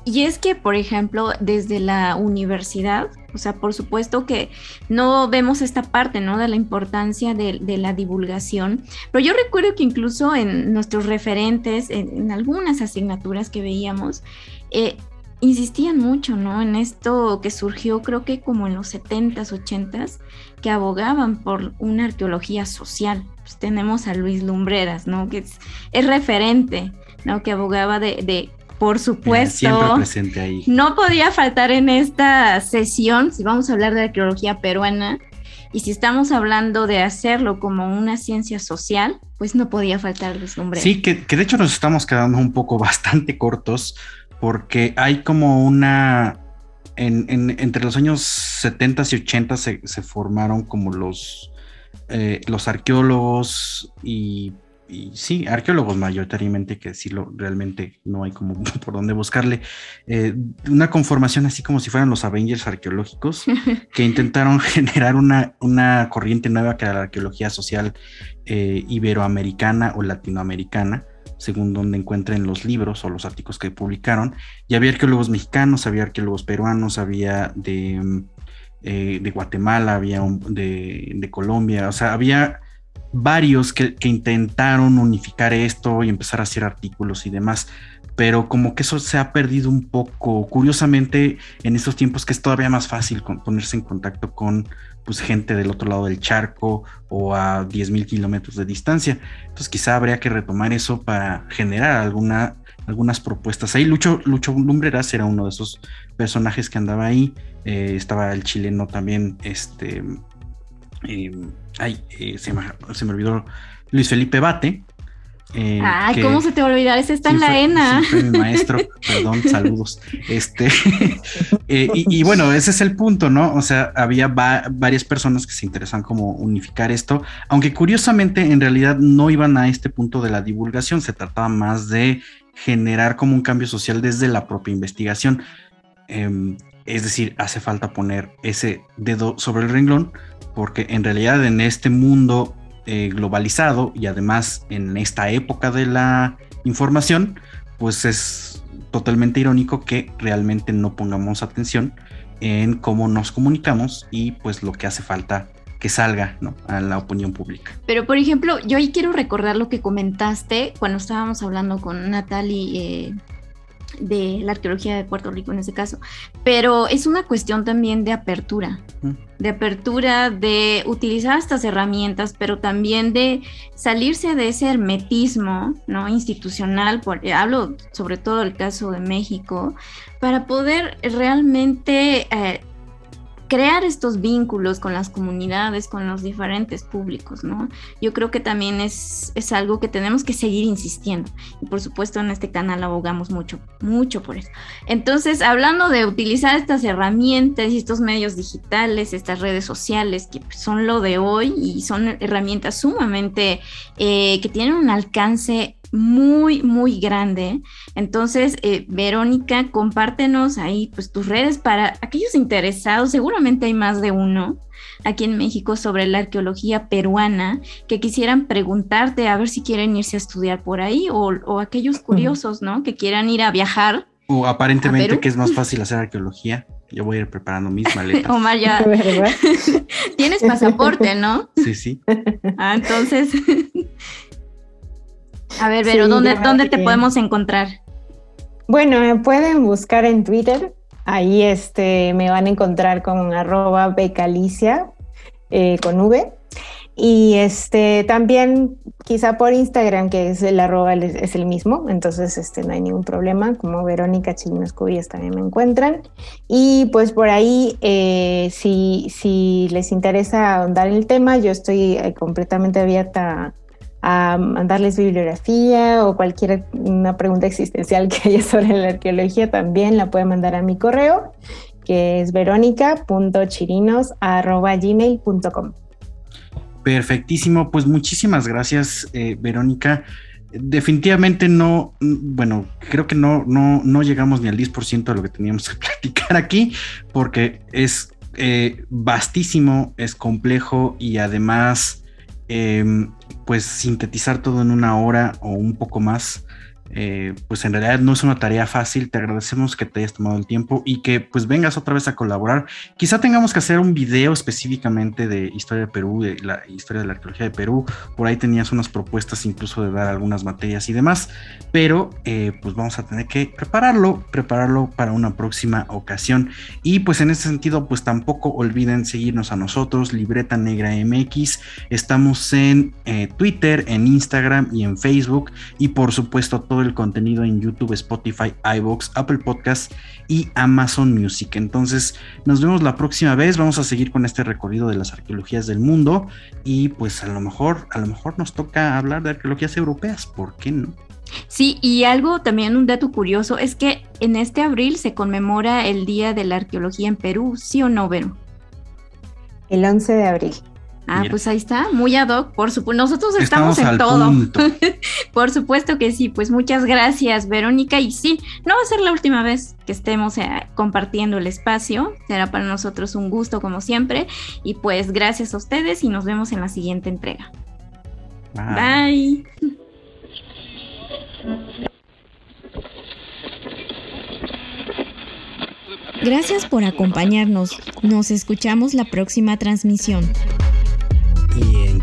y es que, por ejemplo, desde la universidad, o sea, por supuesto que no vemos esta parte, ¿no? De la importancia de, la divulgación, pero yo recuerdo que incluso en nuestros referentes, en, algunas asignaturas que veíamos, eh, insistían mucho, ¿no? En esto que surgió creo que como en los 70s, 80s, que abogaban por una arqueología social. Pues tenemos a Luis Lumbreras, ¿no? Que es referente ¿no? que abogaba de, por supuesto. siempre presente ahí. No podía faltar en esta sesión, si vamos a hablar de arqueología peruana, y si estamos hablando de hacerlo como una ciencia social, pues no podía faltar los nombres. Sí, que, de hecho nos estamos quedando un poco *laughs* bastante cortos, porque hay como una... entre los años 70 y 80 se, se formaron como los, eh, los arqueólogos y y sí, arqueólogos mayoritariamente, que decirlo, realmente no hay como *laughs* por dónde buscarle, eh, una conformación así como si fueran los Avengers arqueológicos, que *laughs* intentaron *laughs* generar una, una corriente nueva que era la arqueología social eh, iberoamericana o latinoamericana, según donde encuentren los libros o los artículos que publicaron. Y había arqueólogos mexicanos, había arqueólogos peruanos, había de, eh, de Guatemala, había de, de Colombia, o sea, había varios que, intentaron unificar esto y empezar a hacer artículos y demás, pero como que eso se ha perdido un poco. Curiosamente, en estos tiempos que es todavía más fácil ponerse en contacto con pues, gente del otro lado del charco o a 10.000 kilómetros de distancia. Entonces quizá habría que retomar eso para generar alguna, algunas propuestas. Ahí Lucho, Lucho Lumbreras era uno de esos personajes que andaba ahí. Eh, estaba el chileno también, este... Eh, ay, eh, se, me, se, me, olvidó Luis Felipe Bate. Eh, ay, ¿cómo se te va a olvidar? Ese está en la ENA. mi maestro, *laughs* perdón, saludos. Este, *laughs* y, bueno, ese es el punto, ¿no? O sea, había varias personas que se interesan como unificar esto, aunque curiosamente en realidad no iban a este punto de la divulgación, se trataba más de generar como un cambio social desde la propia investigación. Em, es decir, hace falta poner ese dedo sobre el renglón porque en realidad en este mundo eh, globalizado y además en esta época de la información, pues es totalmente irónico que realmente no pongamos atención en cómo nos comunicamos y pues lo que hace falta que salga ¿no? a la opinión pública. Pero por ejemplo, yo ahí quiero recordar lo que comentaste cuando estábamos hablando con Natalie eh, de la arqueología de Puerto Rico en ese caso, pero es una cuestión también de apertura, de apertura, de utilizar estas herramientas, pero también de salirse de ese hermetismo ¿no? institucional, por, hablo sobre todo del caso de México, para poder realmente... Eh, crear estos vínculos con las comunidades, con los diferentes públicos, ¿no? Yo creo que también es, es algo que tenemos que seguir insistiendo. Y por supuesto en este canal abogamos mucho, mucho por eso. Entonces, hablando de utilizar estas herramientas y estos medios digitales, estas redes sociales, que son lo de hoy y son herramientas sumamente eh, que tienen un alcance muy, muy grande. Entonces, eh, Verónica, compártenos ahí pues tus redes para aquellos interesados, seguramente hay más de uno aquí en México sobre la arqueología peruana que quisieran preguntarte a ver si quieren irse a estudiar por ahí o, aquellos curiosos, ¿no? Que quieran ir a viajar. O aparentemente que es más fácil hacer arqueología. Yo voy a ir preparando mis *laughs* maletas. Omar, ya. *laughs* *laughs* Tienes pasaporte, ¿no? Sí, sí. Ah, entonces a ver, pero ¿dónde, ¿dónde te podemos encontrar? Bueno, me pueden buscar en Twitter. Ahí este, me van a encontrar con arroba becalicia eh, con V. Y este, también quizá por Instagram, que es el arroba es el mismo, entonces este, no hay ningún problema, como Verónica Chilinos Cubillas también me encuentran. Y pues por ahí, eh, si, si les interesa ahondar en el tema, yo estoy eh, completamente abierta a mandarles bibliografía o cualquier una pregunta existencial *laughs* que haya sobre la arqueología, también la pueden mandar a mi correo, que es verónica.chirinos.gmail.com. Perfectísimo, pues muchísimas gracias, eh, Verónica. Definitivamente no, bueno, creo que no, no, no llegamos ni al 10% de lo que teníamos que *laughs* platicar aquí, porque es eh, vastísimo, es complejo y además Em, pues sintetizar todo en una hora o un poco más eh, pues en realidad no es una tarea fácil. Te agradecemos que te hayas tomado el tiempo y que pues vengas otra vez a colaborar. Quizá tengamos que hacer un video específicamente de historia de Perú, de la historia de la arqueología de Perú. Por ahí tenías unas propuestas incluso de dar algunas materias y demás, pero eh, pues vamos a tener que prepararlo, prepararlo para una próxima ocasión. Y pues en ese sentido, pues tampoco olviden seguirnos a nosotros, Libreta Negra MX. Estamos en eh, Twitter, en Instagram y en Facebook y por supuesto todo el contenido en YouTube, Spotify, iBox, Apple Podcasts y Amazon Music. Entonces, nos vemos la próxima vez. Vamos a seguir con este recorrido de las arqueologías del mundo y pues a lo mejor, a lo mejor nos toca hablar de arqueologías europeas. ¿Por qué no? Sí, y algo también, un dato curioso, es que en este abril se conmemora el Día de la Arqueología en Perú, ¿sí o no, Vero? El 11 de abril. Ah, pues ahí está, muy ad hoc, por supuesto. Nosotros estamos, en todo. *laughs* por supuesto que sí, pues muchas gracias, Verónica. Y sí, no va a ser la última vez que estemos eh, compartiendo el espacio. Será para nosotros un gusto, como siempre. Y pues gracias a ustedes y nos vemos en la siguiente entrega. Bye. Gracias por acompañarnos. Nos escuchamos la próxima transmisión.